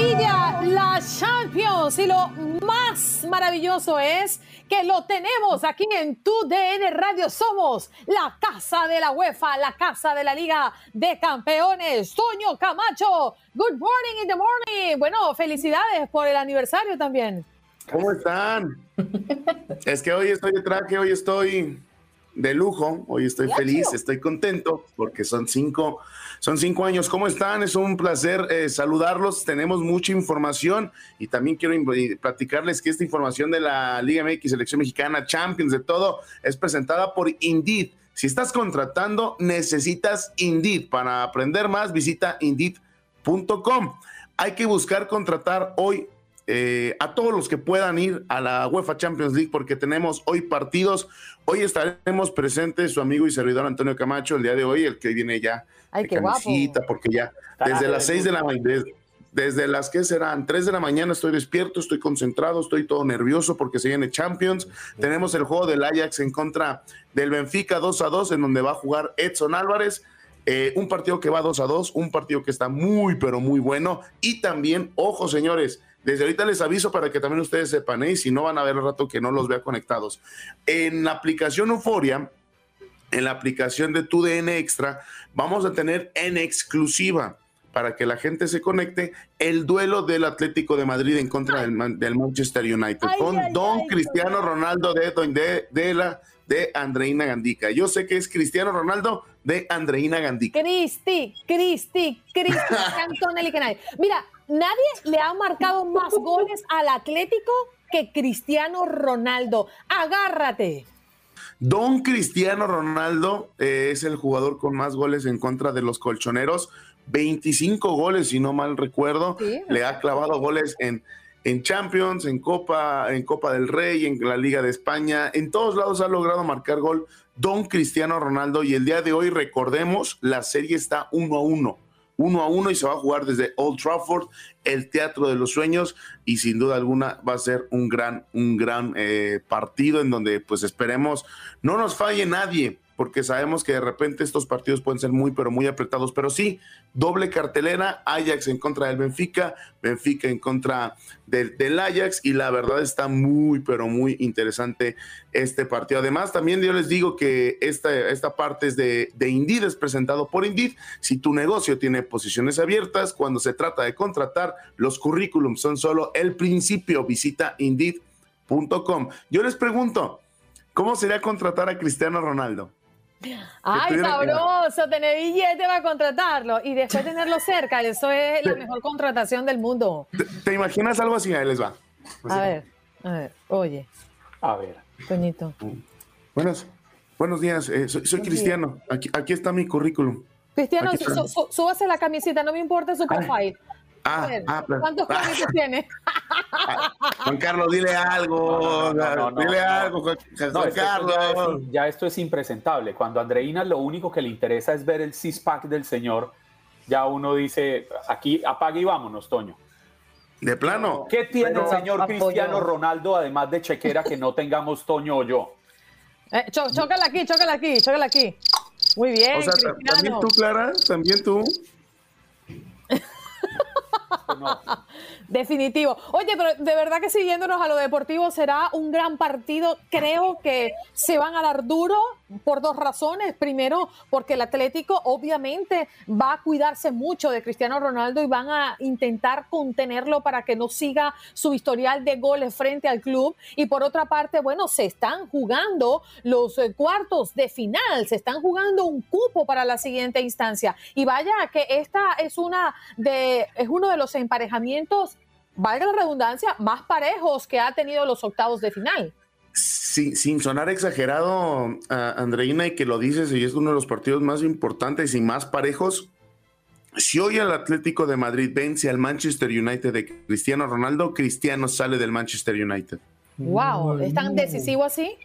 maravilla! La Champions. Y lo más maravilloso es que lo tenemos aquí en tu DN Radio. Somos la casa de la UEFA, la casa de la Liga de Campeones. Toño Camacho, good morning in the morning. Bueno, felicidades por el aniversario también. ¿Cómo están? es que hoy estoy de traje, hoy estoy de lujo, hoy estoy feliz, estoy contento porque son cinco son cinco años. ¿Cómo están? Es un placer eh, saludarlos. Tenemos mucha información y también quiero platicarles que esta información de la Liga MX, Selección Mexicana, Champions, de todo, es presentada por Indeed. Si estás contratando, necesitas Indeed. Para aprender más, visita indeed.com. Hay que buscar contratar hoy eh, a todos los que puedan ir a la UEFA Champions League porque tenemos hoy partidos. Hoy estaremos presentes su amigo y servidor Antonio Camacho el día de hoy, el que viene ya Ay, qué guapo. porque ya desde las seis de la mañana, desde las que serán tres de la mañana estoy despierto, estoy concentrado, estoy todo nervioso porque se viene Champions. Tenemos el juego del Ajax en contra del Benfica 2 a 2, en donde va a jugar Edson Álvarez. Eh, un partido que va 2 a 2, un partido que está muy, pero muy bueno. Y también, ojo, señores, desde ahorita les aviso para que también ustedes sepan, ¿eh? y si no van a ver el rato que no los vea conectados. En la aplicación Euforia, en la aplicación de tu DN Extra, vamos a tener en exclusiva para que la gente se conecte el duelo del Atlético de Madrid en contra del, Manchester United con Don Cristiano Ronaldo de, de, de, la de Andreina Gandica. Yo sé que es Cristiano Ronaldo de Andreina Gandica. Cristi, Cristi, Cristi, Antonelli Mira, nadie le ha marcado más goles al Atlético que Cristiano Ronaldo. Agárrate. Don Cristiano Ronaldo eh, es el jugador con más goles en contra de los colchoneros. 25 goles, si no mal recuerdo. Le ha clavado goles en, en Champions, en Copa, en Copa del Rey, en la Liga de España. En todos lados ha logrado marcar gol Don Cristiano Ronaldo. Y el día de hoy, recordemos, la serie está uno a uno. Uno a uno y se va a jugar desde Old Trafford, el Teatro de los Sueños y sin duda alguna va a ser un gran, un gran eh, partido en donde pues esperemos no nos falle nadie porque sabemos que de repente estos partidos pueden ser muy, pero muy apretados. Pero sí, doble cartelera, Ajax en contra del Benfica, Benfica en contra del, Ajax, y la verdad está muy, pero muy interesante este partido. Además, también yo les digo que esta, esta parte es de, de Indeed, es presentado por Indeed. Si tu negocio tiene posiciones abiertas, cuando se trata de contratar, los currículums son solo el principio. Visita Indeed.com. Yo les pregunto, ¿cómo sería contratar a Cristiano Ronaldo? Ay, sabroso, tener billete para contratarlo y después tenerlo cerca, eso es la mejor contratación del mundo. ¿Te, imaginas algo así? Ahí les va. a ver, a ver, oye. A ver. Toñito. Buenos, buenos días, eh, soy, Cristiano. Aquí, aquí, está mi currículum. Cristiano, súbase la camiseta, no me importa su profile. Ah, ah, ¿Cuántos ah, tiene? Juan Carlos, dile algo. dile algo, Juan, Carlos. Ya, esto es impresentable. Cuando a Andreina lo único que le interesa es ver el six-pack del señor, ya uno dice, aquí apague y vámonos, Toño. De plano. ¿Qué tiene el señor Cristiano Ronaldo, además de chequera, que no tengamos Toño o yo? Eh, chócala aquí, chócala aquí, chócala aquí. Muy bien. O sea, también tú, Clara, también tú. for nothing. Definitivo. Oye, pero de verdad que siguiéndonos a lo deportivo será un gran partido. Creo que se van a dar duro por dos razones. Primero, porque el Atlético obviamente va a cuidarse mucho de Cristiano Ronaldo y van a intentar contenerlo para que no siga su historial de goles frente al club. Y por otra parte, bueno, se están jugando los eh, cuartos de final, se están jugando un cupo para la siguiente instancia. Y vaya que esta es una de es uno de los emparejamientos, valga la redundancia, más parejos que ha tenido los octavos de final. sin sonar exagerado, Andreina, y que lo dices, y es uno de los partidos más importantes y más parejos. Si hoy el Atlético de Madrid vence al Manchester United de Cristiano Ronaldo, Cristiano sale del Manchester United. Wow, ¿es tan decisivo así?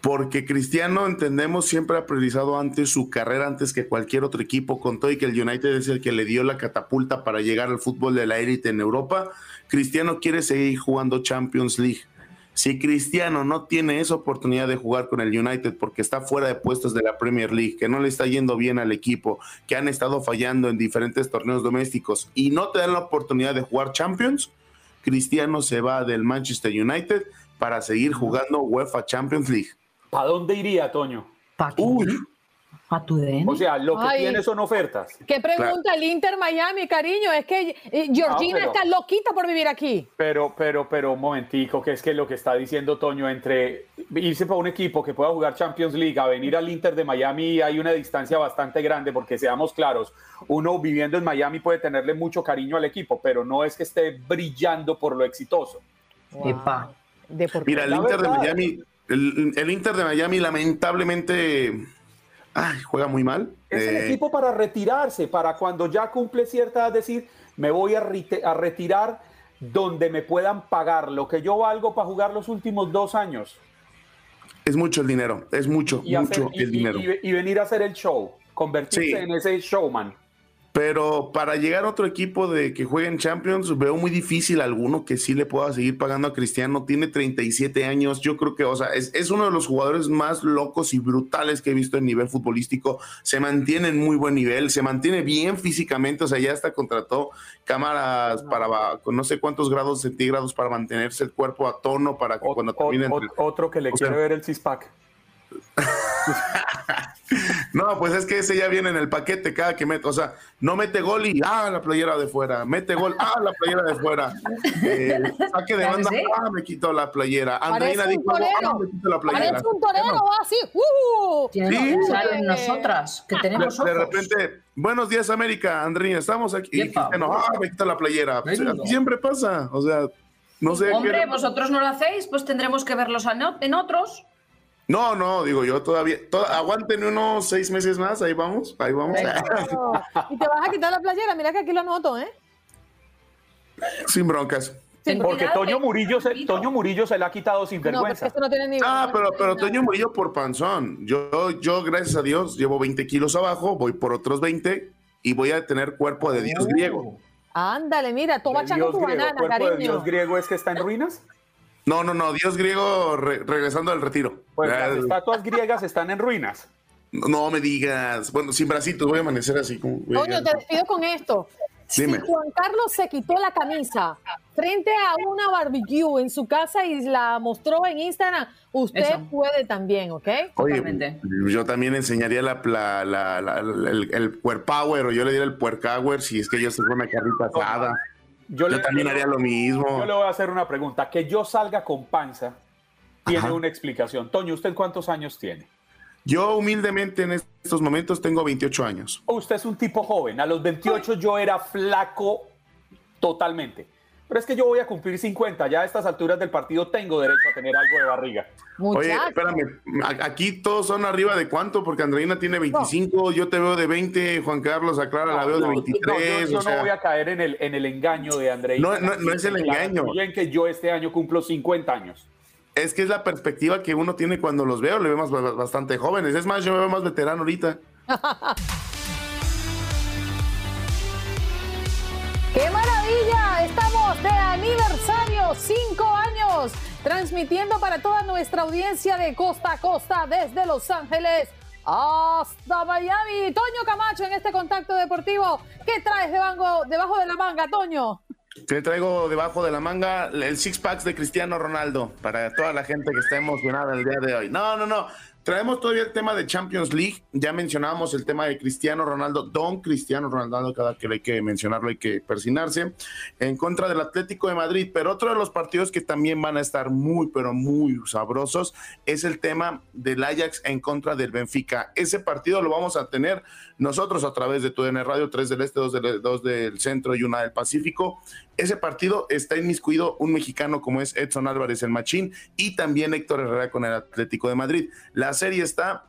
Porque Cristiano, entendemos, siempre ha priorizado antes su carrera antes que cualquier otro equipo, con todo y que el United es el que le dio la catapulta para llegar al fútbol de la élite en Europa. Cristiano quiere seguir jugando Champions League. Si Cristiano no tiene esa oportunidad de jugar con el United porque está fuera de puestos de la Premier League, que no le está yendo bien al equipo, que han estado fallando en diferentes torneos domésticos y no te dan la oportunidad de jugar Champions, Cristiano se va del Manchester United para seguir jugando UEFA Champions League. ¿A dónde iría, Toño? ¿Para ¿A tu O sea, lo que tiene son ofertas. ¿Qué pregunta el Inter Miami, cariño? Es que eh, Georgina está loquita por vivir aquí. Pero, pero, pero, un momentico, que es que lo que está diciendo Toño, entre irse para un equipo que pueda jugar Champions League a venir al Inter de Miami, hay una distancia bastante grande, porque seamos claros, uno viviendo en Miami puede tenerle mucho cariño al equipo, pero no es que esté brillando por lo exitoso. Mira, el Inter de Miami el, Inter de Miami lamentablemente juega muy mal. Es el eh, equipo para retirarse, para cuando ya cumple cierta edad decir, me voy a, retirar donde me puedan pagar lo que yo valgo para jugar los últimos dos años. Es mucho el dinero, es mucho, mucho el dinero. Y, venir a hacer el show, convertirse en ese showman. Pero para llegar a otro equipo de que juegue en Champions, veo muy difícil alguno que sí le pueda seguir pagando a Cristiano. Tiene 37 años. Yo creo que, o sea, es, uno de los jugadores más locos y brutales que he visto en nivel futbolístico. Se mantiene en muy buen nivel, se mantiene bien físicamente. O sea, ya hasta contrató cámaras para con no sé cuántos grados centígrados para mantenerse el cuerpo a tono para que cuando termine. Otro que le quiere ver el cispac. no, pues es que ese ya viene en el paquete cada que mete. O sea, no mete gol y ah, la playera de fuera. Mete gol, ah, la playera de fuera. Eh, saque de banda, ah, me quito la playera. Andreina dijo, ah, me quito la playera. Parece un torero, así. Uh. Sí, nosotras, que tenemos de, de, repente, buenos días, América. Andreina, estamos aquí. Y no, ah, me quito la playera. Pues, siempre pasa. O sea, no sé. Hombre, vosotros no lo hacéis, pues tendremos que verlos en otros. No, no, digo yo todavía, aguanten unos seis meses más, ahí vamos, ahí vamos. y te vas a quitar la playera, mira que aquí lo anoto, ¿eh? Sin broncas. porque Toño Murillo, se, Toño Murillo se le ha quitado sin vergüenza. No, no tiene ni ah, pero, pero Toño Murillo por panzón. Yo, yo, gracias a Dios, llevo 20 kilos abajo, voy por otros 20 y voy a tener cuerpo de dios griego. Ándale, mira, toma ¿De chaco Dios tu banana, ¿Cuerpo de cariño. Dios griego es que está en ruinas? No, no, no, dios griego re- regresando del retiro. Pues las estatuas griegas están en ruinas. no me digas. Bueno, sin bracitos, voy a amanecer así como. Toño, te despido con esto. Dime. Si Juan Carlos se quitó la camisa frente a una barbecue en su casa y la mostró en Instagram, usted Eso. puede también, ¿ok? Oye, yo también enseñaría la, la- la- la- el, el puer power o yo le diría el puercower si es que yo soy una carrita asada. Yo, Yo le- también haría lo mismo. Yo le voy a hacer una pregunta. Que yo salga con panza tiene Ajá. una explicación. Toño, ¿usted cuántos años tiene? Yo humildemente en estos momentos tengo 28 años. Usted es un tipo joven. A los 28 yo era flaco totalmente. Pero es que yo voy a cumplir 50. Ya a estas alturas del partido tengo derecho a tener algo de barriga. Oye, espérame, aquí todos son arriba de cuánto, porque Andreina tiene 25, yo te veo de 20, Juan Carlos, a Clara la veo de No, 23. no, yo, yo o sea, no voy a caer en el, en el engaño de Andrei. No, no, no es el engaño. Bien que yo este año cumplo 50 años. Es que es la perspectiva que uno tiene cuando los veo, le vemos ba- bastante jóvenes. Es más, yo me veo más veterano ahorita. ¡Qué maravilla! Estamos de aniversario, cinco años, transmitiendo para toda nuestra audiencia de costa a costa desde Los Ángeles hasta Miami. Toño Camacho en este contacto deportivo. ¿Qué traes debajo, debajo de la manga, Toño? Te traigo debajo de la manga el six packs de Cristiano Ronaldo para toda la gente que está emocionada el día de hoy. No, no, no. Traemos todavía el tema de Champions League. Ya mencionábamos el tema de Cristiano Ronaldo, don Cristiano Ronaldo, cada que hay que mencionarlo hay que persinarse, en contra del Atlético de Madrid. Pero otro de los partidos que también van a estar muy, pero muy sabrosos es el tema del Ajax en contra del Benfica. Ese partido lo vamos a tener nosotros a través de TUDN Radio, 3 del Este, 2 del, dos del Centro y una del Pacífico. Ese partido está inmiscuido un mexicano como es Edson Álvarez el Machín y también Héctor Herrera con el Atlético de Madrid. La serie está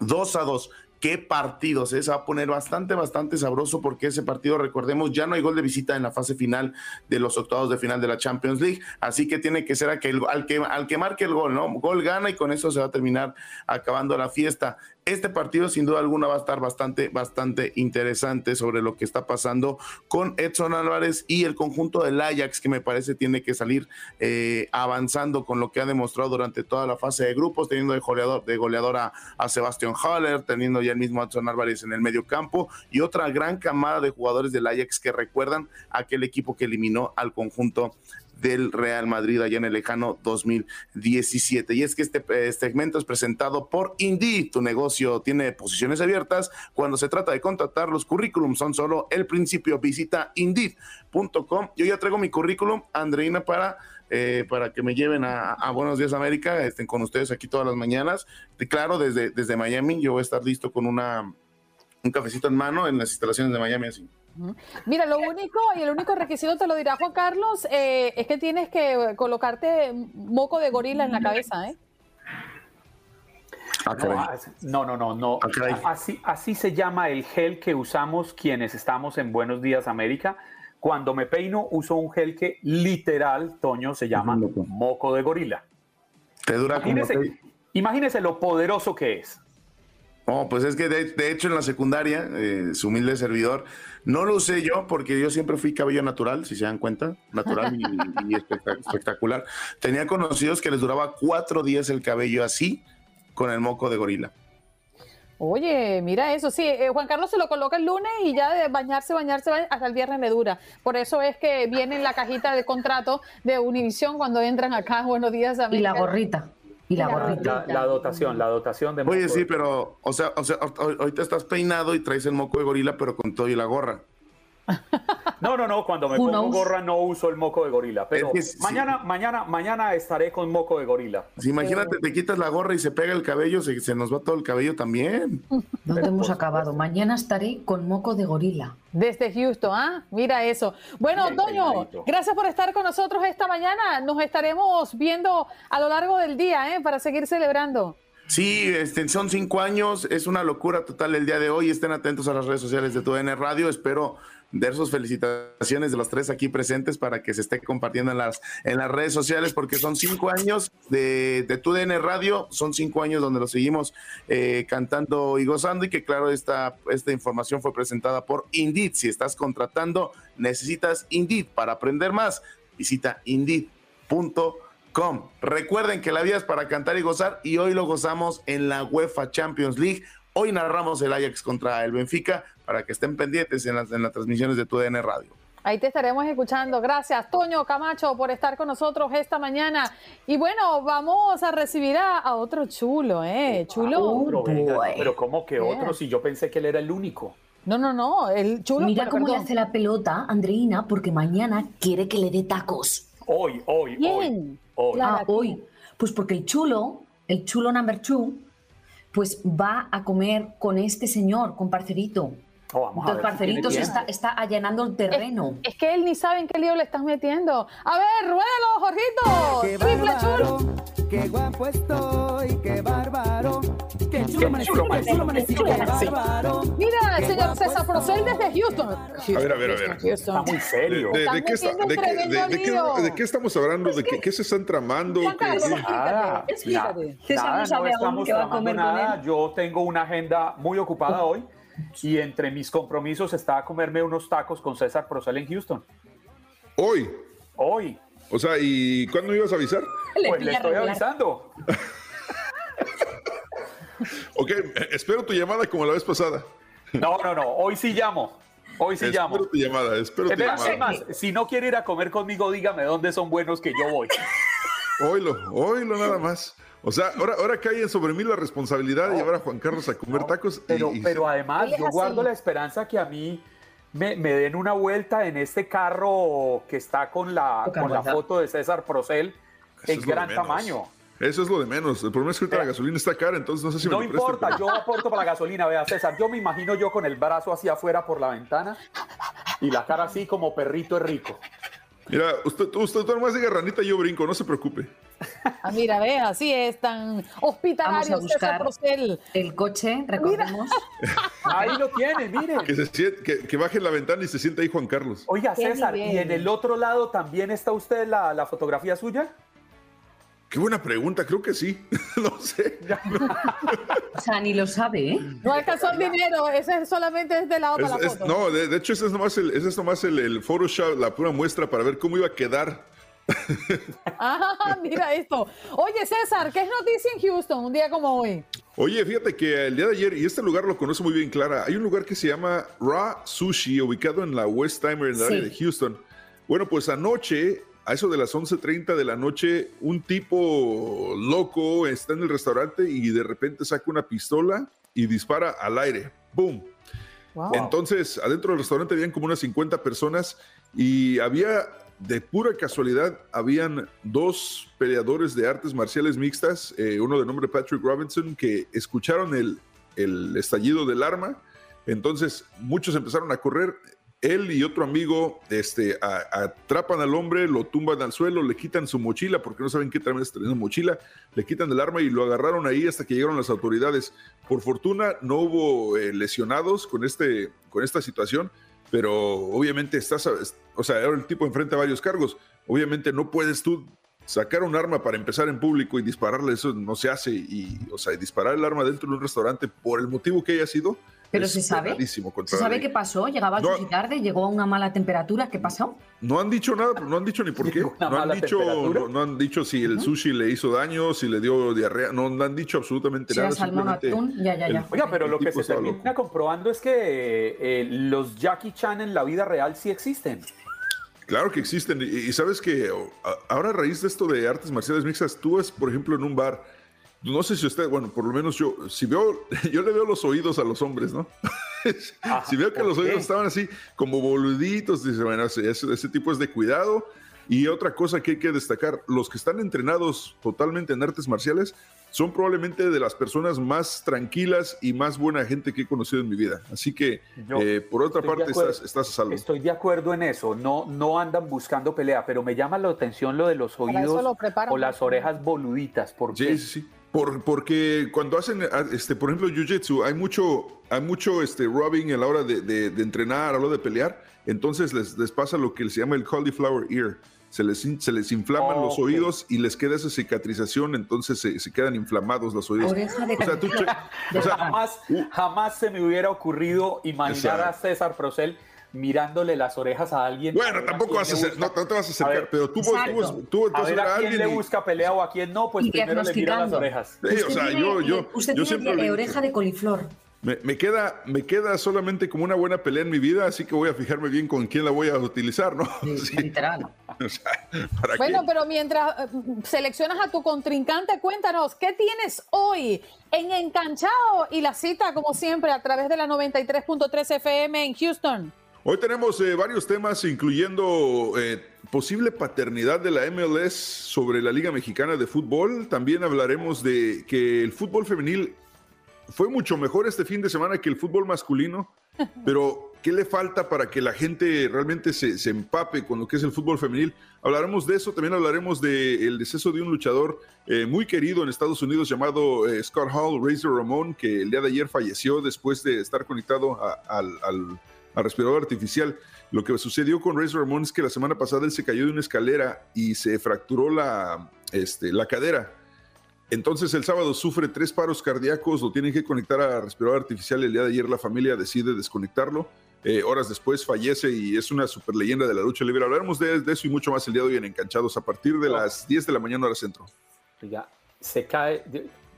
2 a 2. Qué partidos, ¿eh? se va a poner bastante, bastante sabroso porque ese partido, recordemos, ya no hay gol de visita en la fase final de los octavos de final de la Champions League, así que tiene que ser a que el- al, que, al que marque el gol, ¿no? Gol gana y con eso se va a terminar acabando la fiesta. Este partido sin duda alguna va a estar bastante, bastante interesante sobre lo que está pasando con Edson Álvarez y el conjunto del Ajax que me parece tiene que salir eh, avanzando con lo que ha demostrado durante toda la fase de grupos, teniendo de goleador, de a Sebastián Haller, teniendo ya el mismo Edson Álvarez en el medio campo y otra gran camada de jugadores del Ajax que recuerdan aquel equipo que eliminó al conjunto del Real Madrid allá en el lejano 2017. Y es que este eh, segmento es presentado por Indeed. Tu negocio tiene posiciones abiertas. Cuando se trata de contratar, los currículums son solo el principio. Visita Indeed.com. Yo ya traigo mi currículum, Andreina, para, eh, para que me lleven a, Buenos Días América. Estén con ustedes aquí todas las mañanas. Claro, desde, desde Miami yo voy a estar listo con una, un cafecito en mano en las instalaciones de Miami. Así. Mira, lo único y el único requisito te lo dirá Juan Carlos eh, es que tienes que colocarte moco de gorila en la cabeza, ¿eh? No, ah, No, no, no, no. Así, así se llama el gel que usamos quienes estamos en Buenos Días América. Cuando me peino, uso un gel que literal, Toño, se llama moco de gorila. Te dura como Imagínese, imagínese lo poderoso que es. Oh, pues es que de, de hecho en la secundaria, eh, su humilde servidor, no lo usé yo porque yo siempre fui cabello natural, si se dan cuenta, natural y, y espectac- espectacular. Tenía conocidos que les duraba cuatro días el cabello así, con el moco de gorila. Oye, mira eso, sí, eh, Juan Carlos se lo coloca el lunes y ya de bañarse, bañarse, bañarse, hasta el viernes le dura. Por eso es que viene en la cajita de contrato de Univisión cuando entran acá, buenos días Y la América. gorrita. Y la gorrita. La, la dotación, la dotación de Oye, moco sí, pero, o sea, o sea, ahor- ahorita estás peinado y traes el moco de gorila, pero con todo y la gorra. No, no, no, cuando me Who pongo knows? gorra no uso el moco de gorila, pero Es que sí. mañana, mañana, mañana estaré con moco de gorila. Si imagínate, te quitas la gorra y se pega el cabello, se, se nos va todo el cabello también. ¿Dónde hemos acabado? Mañana estaré con moco de gorila. Desde Houston, ¿ah? Mira eso. Bueno, Bien Toño, peinadito. gracias por estar con nosotros esta mañana. Nos estaremos viendo a lo largo del día, ¿eh? Para seguir celebrando. Sí, este, son cinco años, es una locura total el día de hoy. Estén atentos a las redes sociales de TUDN Radio. Espero dar sus felicitaciones de los tres aquí presentes para que se esté compartiendo en las, en las redes sociales, porque son cinco años de, de TUDN Radio, son cinco años donde lo seguimos eh, cantando y gozando, y que claro, esta, esta información fue presentada por Indeed. Si estás contratando, necesitas Indeed para aprender más. Visita Indeed.com Recuerden que la vida es para cantar y gozar y hoy lo gozamos en la UEFA Champions League. Hoy narramos el Ajax contra el Benfica para que estén pendientes en las, en las transmisiones de tu DN Radio. Ahí te estaremos escuchando. Gracias, Toño Camacho, por estar con nosotros esta mañana. Y bueno, vamos a recibir a, otro chulo, ¿eh? Chulo. Otro, pero ¿cómo que otro? Si yo pensé que él era el único. No, no, no, el chulo. Mira cómo le hace la pelota, Andreina, porque mañana quiere que le dé tacos. Hoy, hoy, hoy. Hoy. Ah, hoy. Pues porque el chulo, el chulo number two, pues va a comer con este señor, con Parcerito. Oh, vamos Entonces, Parcerito se está, está, allanando el terreno. Es, que él ni sabe en qué lío le estás metiendo. A ver, ruédalo, Jorgito. Qué Triple chulo. Qué guapo estoy, qué bárbaro. Qué chulo amanecí, qué bárbaro. Mira, el señor César Procel desde Houston. A ver, a ver, a ver. Está muy serio. ¿De, de, qué, está, de, qué, de, qué, estamos hablando? ¿De qué, se están tramando? Nada, explícate. César no sabe aún qué va a comer con él. Yo tengo una agenda muy ocupada hoy y entre mis compromisos está comerme unos tacos con César Procel en Houston. ¿Hoy? Hoy. O sea, ¿y cuándo ibas a avisar? pues le estoy avisando. ok, espero tu llamada como la vez pasada. No, no, no, hoy sí llamo. Hoy sí llamo. Espero tu llamada, espero tu llamada. Más, si no quiere ir a comer conmigo, dígame dónde son buenos que yo voy. Oílo, oílo nada más. O sea, ahora, ahora cae sobre mí la responsabilidad de llevar a Juan Carlos a comer tacos. Pero, pero además, yo guardo la esperanza que a mí me, den una vuelta en este carro que está con la, con la foto de César Procel en gran tamaño. Eso es lo de menos. El problema es que la gasolina está cara, entonces no sé si no me No importa, yo aporto para la gasolina. Vea, César, yo me imagino yo con el brazo hacia afuera por la ventana y la cara así como perrito es rico. Mira, usted, usted, usted más diga ranita, yo brinco, no se preocupe. Ah, mira, ve, así es tan hospitalario. Vamos a buscar el coche, recordemos. ahí lo tiene, mire. Que, se que, que, baje la ventana y se siente ahí Juan Carlos. Oiga, César, ¿y en el otro lado también está usted la, la fotografía suya? Qué buena pregunta, creo que sí. no sé. o sea, ni lo sabe, ¿eh? No alcanzó el dinero, ese es solamente es de lado para la foto. no, de, hecho, ese es nomás, el, ese es nomás el, el, Photoshop, la pura muestra para ver cómo iba a quedar. ah, mira esto. Oye, César, ¿qué es noticia en Houston un día como hoy? Oye, fíjate que el día de ayer, y este lugar lo conoce muy bien Clara, hay un lugar que se llama Raw Sushi, ubicado en la West Timer, en el área de Houston. Bueno, pues anoche a eso de las 11.30 de la noche, un tipo loco está en el restaurante y de repente saca una pistola y dispara al aire. ¡Boom! Entonces, adentro del restaurante habían como unas 50 personas y había, de pura casualidad, habían dos peleadores de artes marciales mixtas, eh, uno de nombre Patrick Robinson, que escucharon el, el estallido del arma. Entonces, muchos empezaron a correr él y otro amigo este, atrapan al hombre, lo tumban al suelo, le quitan su mochila, porque no saben qué también está teniendo mochila, le quitan el arma y lo agarraron ahí hasta que llegaron las autoridades. Por fortuna no hubo eh, lesionados con, este, con esta situación, pero obviamente estás, o sea, ahora el tipo enfrenta varios cargos. Obviamente no puedes tú sacar un arma para empezar en público y dispararle, eso no se hace. Y, o sea, disparar el arma dentro de un restaurante por el motivo que haya sido, pero se sabe. ¿Se sabe qué pasó? ¿Llegaba no, sushi tarde? ¿Llegó a una mala temperatura? ¿Qué pasó? No han dicho nada, no han dicho ni por qué. No han dicho, no, han dicho si el sushi le hizo daño, si le dio diarrea. No, han dicho absolutamente nada. Salmón, atún, ya, ya, ya. Oiga, pero lo que se termina comprobando es que eh, los Jackie Chan en la vida real sí existen. Claro que existen. Y, sabes que ahora a raíz de esto de artes marciales mixtas, tú ves, por ejemplo, en un bar no sé si usted, bueno, por lo menos yo, si veo, yo le veo los oídos a los hombres, ¿no? si veo que los oídos estaban así como boluditos, dice, bueno, ese, ese, tipo es de cuidado. Y otra cosa que hay que destacar, los que están entrenados totalmente en artes marciales son probablemente de las personas más tranquilas y más buena gente que he conocido en mi vida. Así que, eh, por otra parte, estás, estás, a salvo. Estoy de acuerdo en eso. No, no andan buscando pelea, pero me llama la atención lo de los oídos o las orejas boluditas. sí, sí, sí. Por, porque cuando hacen, ah, este, por ejemplo, jiu-jitsu, hay mucho, hay mucho este, rubbing a la hora de, de, de entrenar, a la hora de pelear. Entonces les, les pasa lo que se llama el cauliflower ear. Se les, in- se les inflaman los Ok. oídos y les queda esa cicatrización, entonces se, se quedan inflamados los oídos. Oreja de O sea, tú o sea, jamás, jamás se me hubiera ocurrido imaginar a. César Procel mirándole las orejas a alguien. Bueno, A tampoco vas a busca- no, no te vas a acercar, ver, pero tú, tú, Exacto. tú, a ver a a quién alguien le y- busca pelea o a quién no, pues primero le mira las orejas. Sí, o sea, yo, yo, usted yo tiene siempre oreja de coliflor. Me, me queda, me queda solamente como una buena pelea en mi vida, así que voy a fijarme bien con quién la voy a utilizar, ¿no? Sí, Literal. o sea, ¿para Bueno, qué? pero mientras eh, seleccionas a tu contrincante, cuéntanos, ¿qué tienes hoy en Encanchado? Y la cita, como siempre, a través de la 93.3 FM en Houston. Hoy tenemos eh, varios temas, incluyendo eh, posible paternidad de la MLS sobre la Liga Mexicana de Fútbol. También hablaremos de que el fútbol femenil fue mucho mejor este fin de semana que el fútbol masculino, pero ¿qué le falta para que la gente realmente se, se empape con lo que es el fútbol femenil? Hablaremos de eso, también hablaremos del deceso de un luchador eh, muy querido en Estados Unidos llamado eh, Scott Hall, Razor Ramón, que el día de ayer falleció después de estar conectado a- al, al- al respirador artificial. Lo que sucedió con Razor Ramón es que la semana pasada él se cayó de una escalera y se fracturó la, este, la cadera. Entonces el sábado sufre tres paros cardíacos, lo tienen que conectar a respirador artificial. El día de ayer la familia decide desconectarlo. Eh, horas después fallece y es una super leyenda de la lucha libre. Hablaremos de, de eso y mucho más el día de hoy en Enganchados a partir de las 10 de la mañana hora centro. Oiga, se cae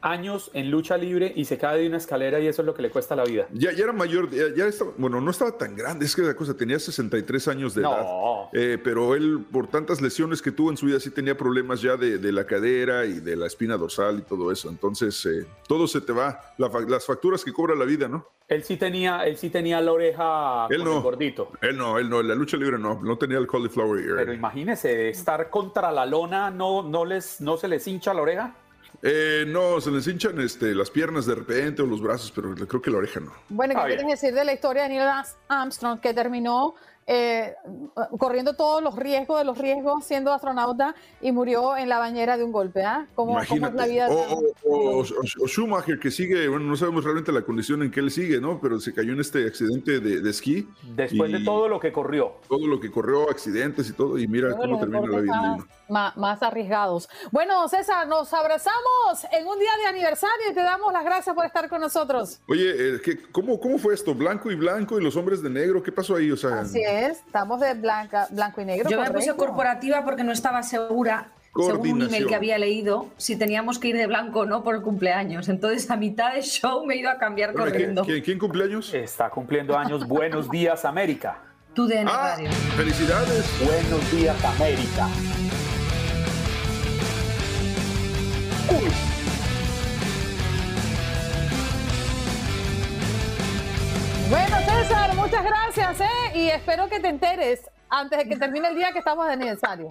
años en lucha libre y se cae de una escalera y eso es lo que le cuesta la vida. Ya, ya era mayor, ya, ya estaba, bueno, no estaba tan grande, es que la cosa tenía 63 años de No. edad. Eh, pero él, por tantas lesiones que tuvo en su vida, sí tenía problemas ya de, de la cadera y de la espina dorsal y todo eso. Entonces, eh, todo se te va, la las facturas que cobra la vida, ¿no? Él sí tenía, él sí tenía la oreja Él con el no. gordito. Él no, él no, en la lucha libre no, no tenía el cauliflower ear. Pero imagínese, estar contra la lona, ¿no, no, les, no se les hincha la oreja? Eh, no, se les hinchan este, las piernas de repente o los brazos, pero creo que la oreja no. Bueno, ¿qué Ah, bien. quieres decir de la historia de Neil Armstrong, que terminó eh, corriendo todos los riesgos de los riesgos siendo astronauta y murió en la bañera de un golpe? ¿ah? ¿Cómo, cómo es la vida? O, de- o- o- o- o Schumacher que sigue, bueno, no sabemos realmente la condición en que él sigue, ¿no? Pero se cayó en este accidente de, de esquí. Después de todo lo que corrió. Todo lo que corrió, accidentes y todo, y mira cómo termina la vida. más, arriesgados. Bueno, César, nos abrazamos en un día de aniversario y te damos las gracias por estar con nosotros. Oye, eh, ¿qué- cómo, ¿cómo fue esto? ¿Blanco y blanco y los hombres de negro? ¿Qué pasó ahí? O sea, Así es, estamos de blanca, blanco y negro. Yo me puse correcto. corporativa porque no estaba segura, según un email que había leído, si teníamos que ir de blanco o no por el cumpleaños. Entonces, a mitad de show me he ido a cambiar Bueno, ¿quién, corriendo. quién- quién cumpleaños? Está cumpliendo años. Buenos días, América. Tú de Ah, Radio. felicidades. Buenos días, América. Bueno, César, muchas gracias, ¿eh? Y espero que te enteres antes de que termine el día que estamos de aniversario.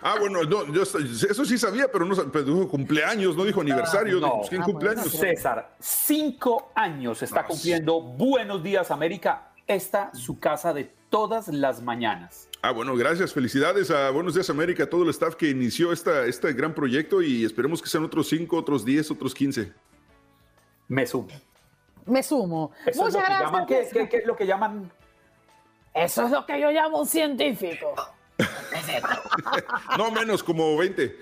Ah, bueno, no, yo eso sí sabía, pero no pero dijo cumpleaños, no dijo aniversario. No. Dijo, pues, ¿Quién Ah, cumpleaños? César, cinco años está cumpliendo Buenos días, América. Esta su casa de todas las mañanas. Ah, bueno, gracias. Felicidades a Buenos Días América, a todo el staff que inició esta, este gran proyecto y esperemos que sean otros 5, otros 10, otros 15. Me sumo. Me sumo. Eso Muchas gracias. llaman- ¿qué, qué- qué es lo que llaman? Eso es lo que yo llamo un científico. No menos, como 20.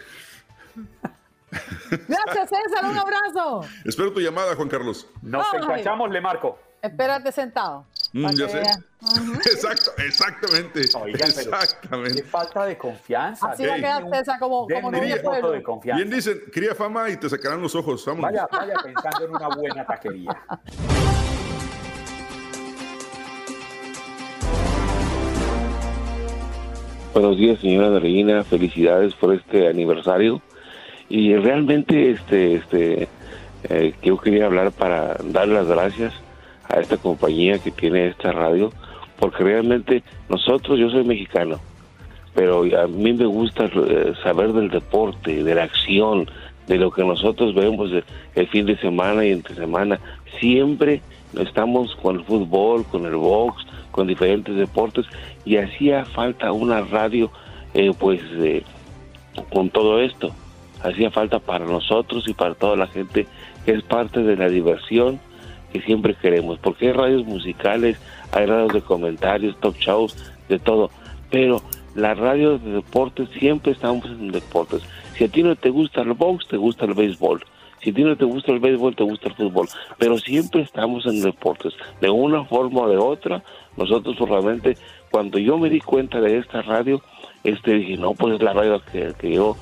Gracias, César. Un abrazo. Espero tu llamada, Juan Carlos. Nos encachamos, le marco. Espérate sentado. Mm, que sé. Exacto, exactamente. Oiga, pero Qué exactamente. falta de confianza. Así va a Ey. quedar César como, como pueblo. de confianza. Bien dicen, cría fama y te sacarán los ojos. Vámonos. Vaya, vaya pensando en una buena taquería. Buenos días, señora Reina. Felicidades por este aniversario. Y realmente, este, este, eh, yo quería hablar para dar las gracias a esta compañía que tiene esta radio, porque realmente nosotros, yo soy mexicano, pero a mí me gusta eh, saber del deporte, de la acción, de lo que nosotros vemos el fin de semana y entre semana. Siempre estamos con el fútbol, con el box, con diferentes deportes y hacía falta una radio, eh, pues, con todo esto. hacía falta para nosotros y para toda la gente que es parte de la diversión siempre queremos, porque hay radios musicales, hay radios de comentarios, talk shows, de todo, pero la radio de deportes siempre estamos en deportes. Si a ti no te gusta el box, te gusta el béisbol. Si a ti no te gusta el béisbol, te gusta el fútbol. Pero siempre estamos en deportes. De una forma o de otra, nosotros realmente, cuando yo me di cuenta de esta radio, este dije, no, pues es la radio que, que yo,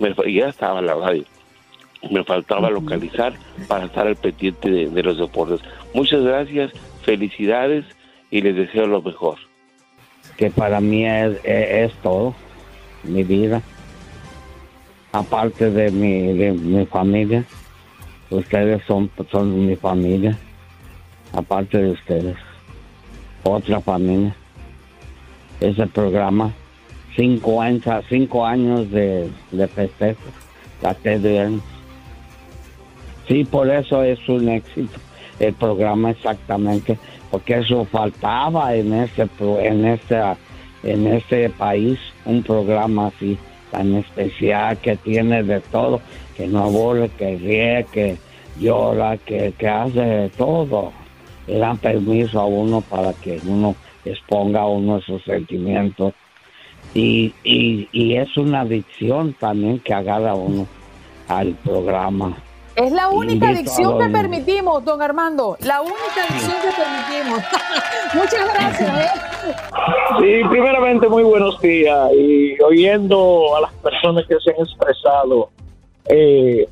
me, ya estaba la radio. Me faltaba localizar para estar al pendiente de, de los deportes. Muchas gracias, felicidades y les deseo lo mejor. que para mí es, es, es todo, mi vida. Aparte de mi, de mi familia, ustedes son, son mi familia. Aparte de ustedes, otra familia. Ese programa, cinco años, cinco años de, de festejo, la TDN. Sí, por eso es un éxito el programa exactamente, porque eso faltaba en este en este en este país un programa así tan especial que tiene de todo, que no aburre, que ríe, que llora, que, que hace de todo. Le dan permiso a uno para que uno exponga uno sus sentimientos. Y, y, y es una adicción también que agarra uno al programa. Es la única adicción que permitimos, don Armando. La única adicción que permitimos. Muchas gracias. ¿eh? Sí, primeramente muy buenos días y oyendo a las personas que se han expresado eh,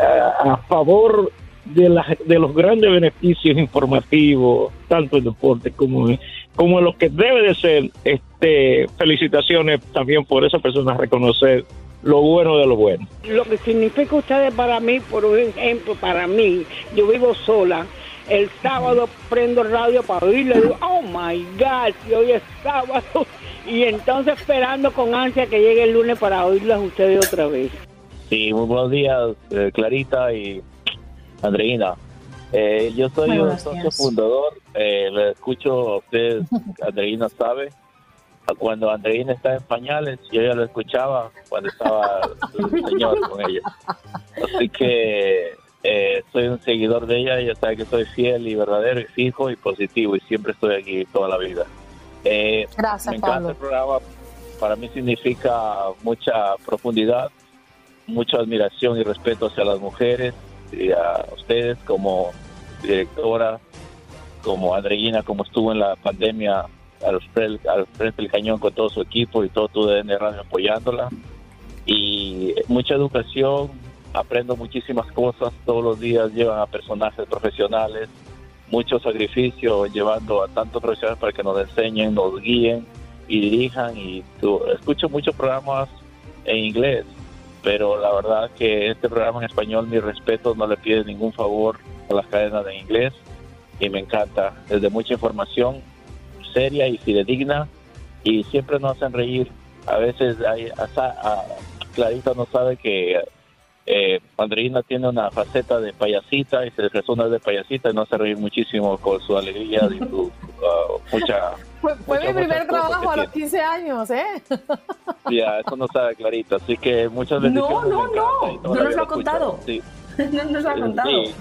a, a favor de, la- de los grandes beneficios informativos, tanto en deporte como en, como en lo que debe de ser, este, felicitaciones también por esa persona reconocer lo bueno de lo bueno. Lo que significa ustedes para mí, por ejemplo, para mí, yo vivo sola. El sábado prendo el radio para oírle, digo, oh my God, si hoy es sábado. Y entonces esperando con ansia que llegue el lunes para oírles a ustedes otra vez. Sí, muy buenos días, eh, Clarita y Andreina. Eh, yo soy un socio fundador, eh, le escucho a ustedes, Andreina sabe, cuando Andreina está en pañales, yo ya lo escuchaba cuando estaba el señor con ella. Así que eh, soy un seguidor de ella, ella sabe que soy fiel y verdadero y fijo y positivo y siempre estoy aquí toda la vida. Eh, Gracias, me encanta el programa, para mí significa mucha profundidad, mucha admiración y respeto hacia las mujeres y a ustedes como directora, como Andreina, como estuvo en la pandemia al frente, al frente del cañón con todo su equipo y todo tu DN Radio apoyándola. Y mucha educación, aprendo muchísimas cosas, todos los días llevan a personajes profesionales, mucho sacrificio llevando a tantos profesionales para que nos enseñen, nos guíen y dirijan. Y tu- escucho muchos programas en inglés, pero la verdad que este programa en español, mi respeto, no le pide ningún favor a las cadenas de inglés y me encanta. Desde mucha información seria y fidedigna y siempre nos hacen reír. A veces hay, asa- a- Clarita no sabe que eh, Andreina tiene una faceta de payasita y se resona de payasita y nos hace reír muchísimo con su alegría y su uh, mucha Fue, fue mi Muchas, primer trabajo a los 15 años, ¿eh? Ya, eso no sabe Clarita, así que muchas No, bendiciones. no, no, no la nos lo ha contado. Sí, no nos lo ha contado. sí.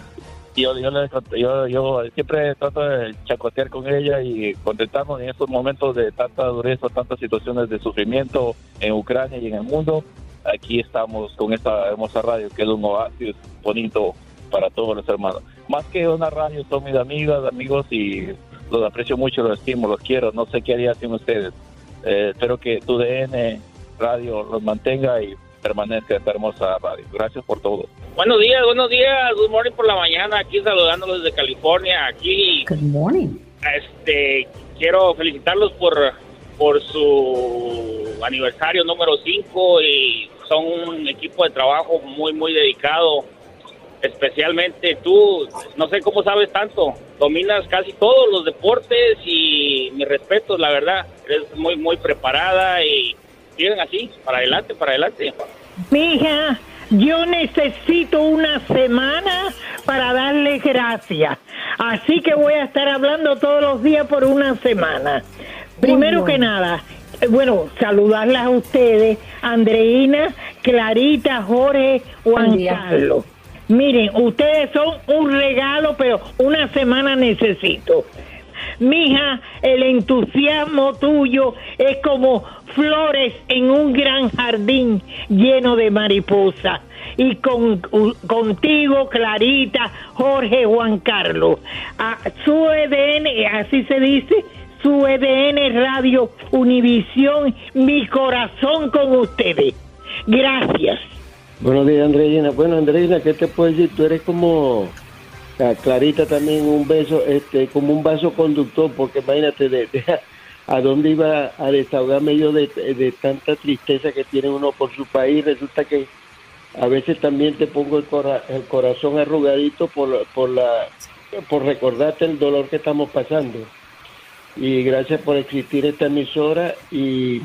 Yo, yo, le- yo, siempre trato de chacotear con ella y contentarnos en estos momentos de tanta dureza, tantas situaciones de sufrimiento en Ucrania y en el mundo. Aquí estamos con esta hermosa radio que es un oasis bonito para todos los hermanos. Más que una radio, son mis amigas, amigos y los aprecio mucho, los estimo, los quiero. No sé qué haría sin ustedes. Eh, espero que tu DN Radio los mantenga y permanezca esta hermosa radio. Gracias por todo. Buenos días, buenos días. Good morning por la mañana. Aquí saludándolos desde California. Aquí. Good morning. Este, quiero felicitarlos por, por su aniversario número 5 y son un equipo de trabajo muy, muy dedicado. Especialmente tú, no sé cómo sabes tanto, dominas casi todos los deportes y mis respetos, la verdad, eres muy, muy preparada y siguen así, para adelante, para adelante. Mija, yo necesito una semana para darle gracias. Así que voy a estar hablando todos los días por una semana. Primero que nada, eh, bueno, saludarlas a ustedes, Andreina, Clarita, Jorge, Juan. Carlos. Miren, ustedes son un regalo, pero una semana necesito. Mija, el entusiasmo tuyo es como flores en un gran jardín lleno de mariposas. Y con, contigo, Clarita, Jorge, Juan Carlos. A su EDN, así se dice, su EDN Radio Univisión, mi corazón con ustedes. Gracias. Buenos días, Andreina. Bueno, Andreina, ¿qué te puedo decir? Tú eres como Clarita también, un beso, este, como un vaso conductor, porque imagínate a dónde iba a desahogarme yo de, de tanta tristeza que tiene uno por su país. Resulta que a veces también te pongo el, cora- el corazón arrugadito por, por, la, por recordarte el dolor que estamos pasando. Y gracias por existir esta emisora y,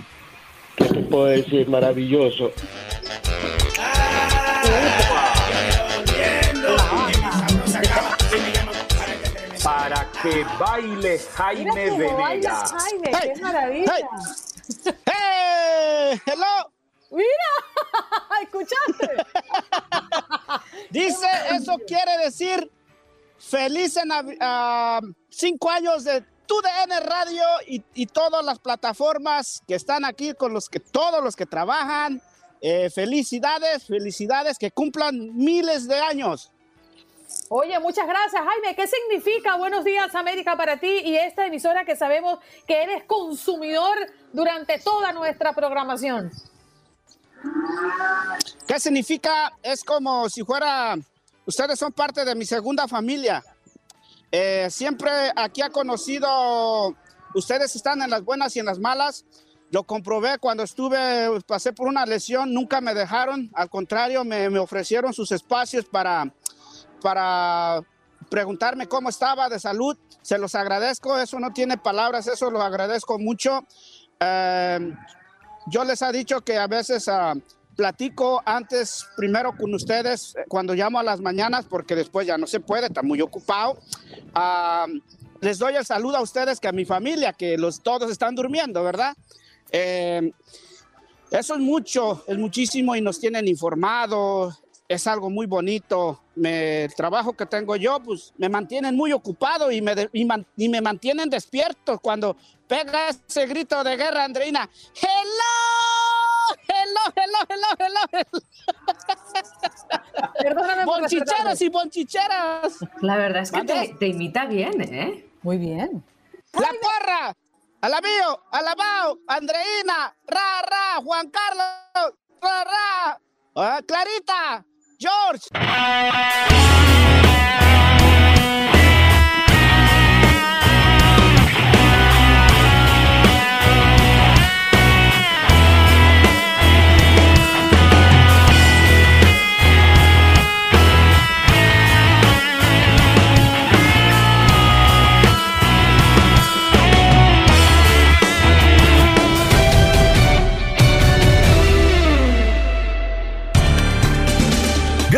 ¿qué te puedo decir? Maravilloso. Para que baile Jaime Mira cómo baila Venegas. Jaime, qué maravilla. ¡Hey! ¡Hello! Mira, ¿escuchaste? Dice, eso quiere decir feliz en ah, cinco años de TUDN Radio y, y todas las plataformas que están aquí con los que todos los que trabajan. Eh, felicidades, felicidades, que cumplan miles de años. Oye, muchas gracias, Jaime. ¿Qué significa Buenos Días América para ti y esta emisora que sabemos que eres consumidor durante toda nuestra programación? ¿Qué significa? Es como si fuera, ustedes son parte de mi segunda familia. Eh, siempre aquí ha conocido, ustedes están en las buenas y en las malas. Lo comprobé cuando estuve, pasé por una lesión, nunca me dejaron, al contrario, me, me ofrecieron sus espacios para, para preguntarme cómo estaba de salud. Se los agradezco, eso no tiene palabras, eso lo agradezco mucho. Eh, yo les he dicho que a veces ah, platico antes, primero con ustedes, eh, cuando llamo a las mañanas, porque después ya no se puede, está muy ocupado. Les doy el saludo a ustedes que a mi familia, que los todos están durmiendo, ¿verdad? Eh, eso es mucho, es muchísimo y nos tienen informados. Es algo muy bonito. Me- el trabajo que tengo yo, pues me mantienen muy ocupado y me, de- y man- y me mantienen despierto cuando pega ese grito de guerra, Andreina. ¡Hello! ¡Hello, hello, hello, hello! Perdóname por Bonchicheras y bonchicheras. La verdad es que te imita bien, ¿eh? Muy bien. La porra, alabío, alabao, Andreina, ra, ra, Juan Carlos, ra, ra, Ah, Clarita, George.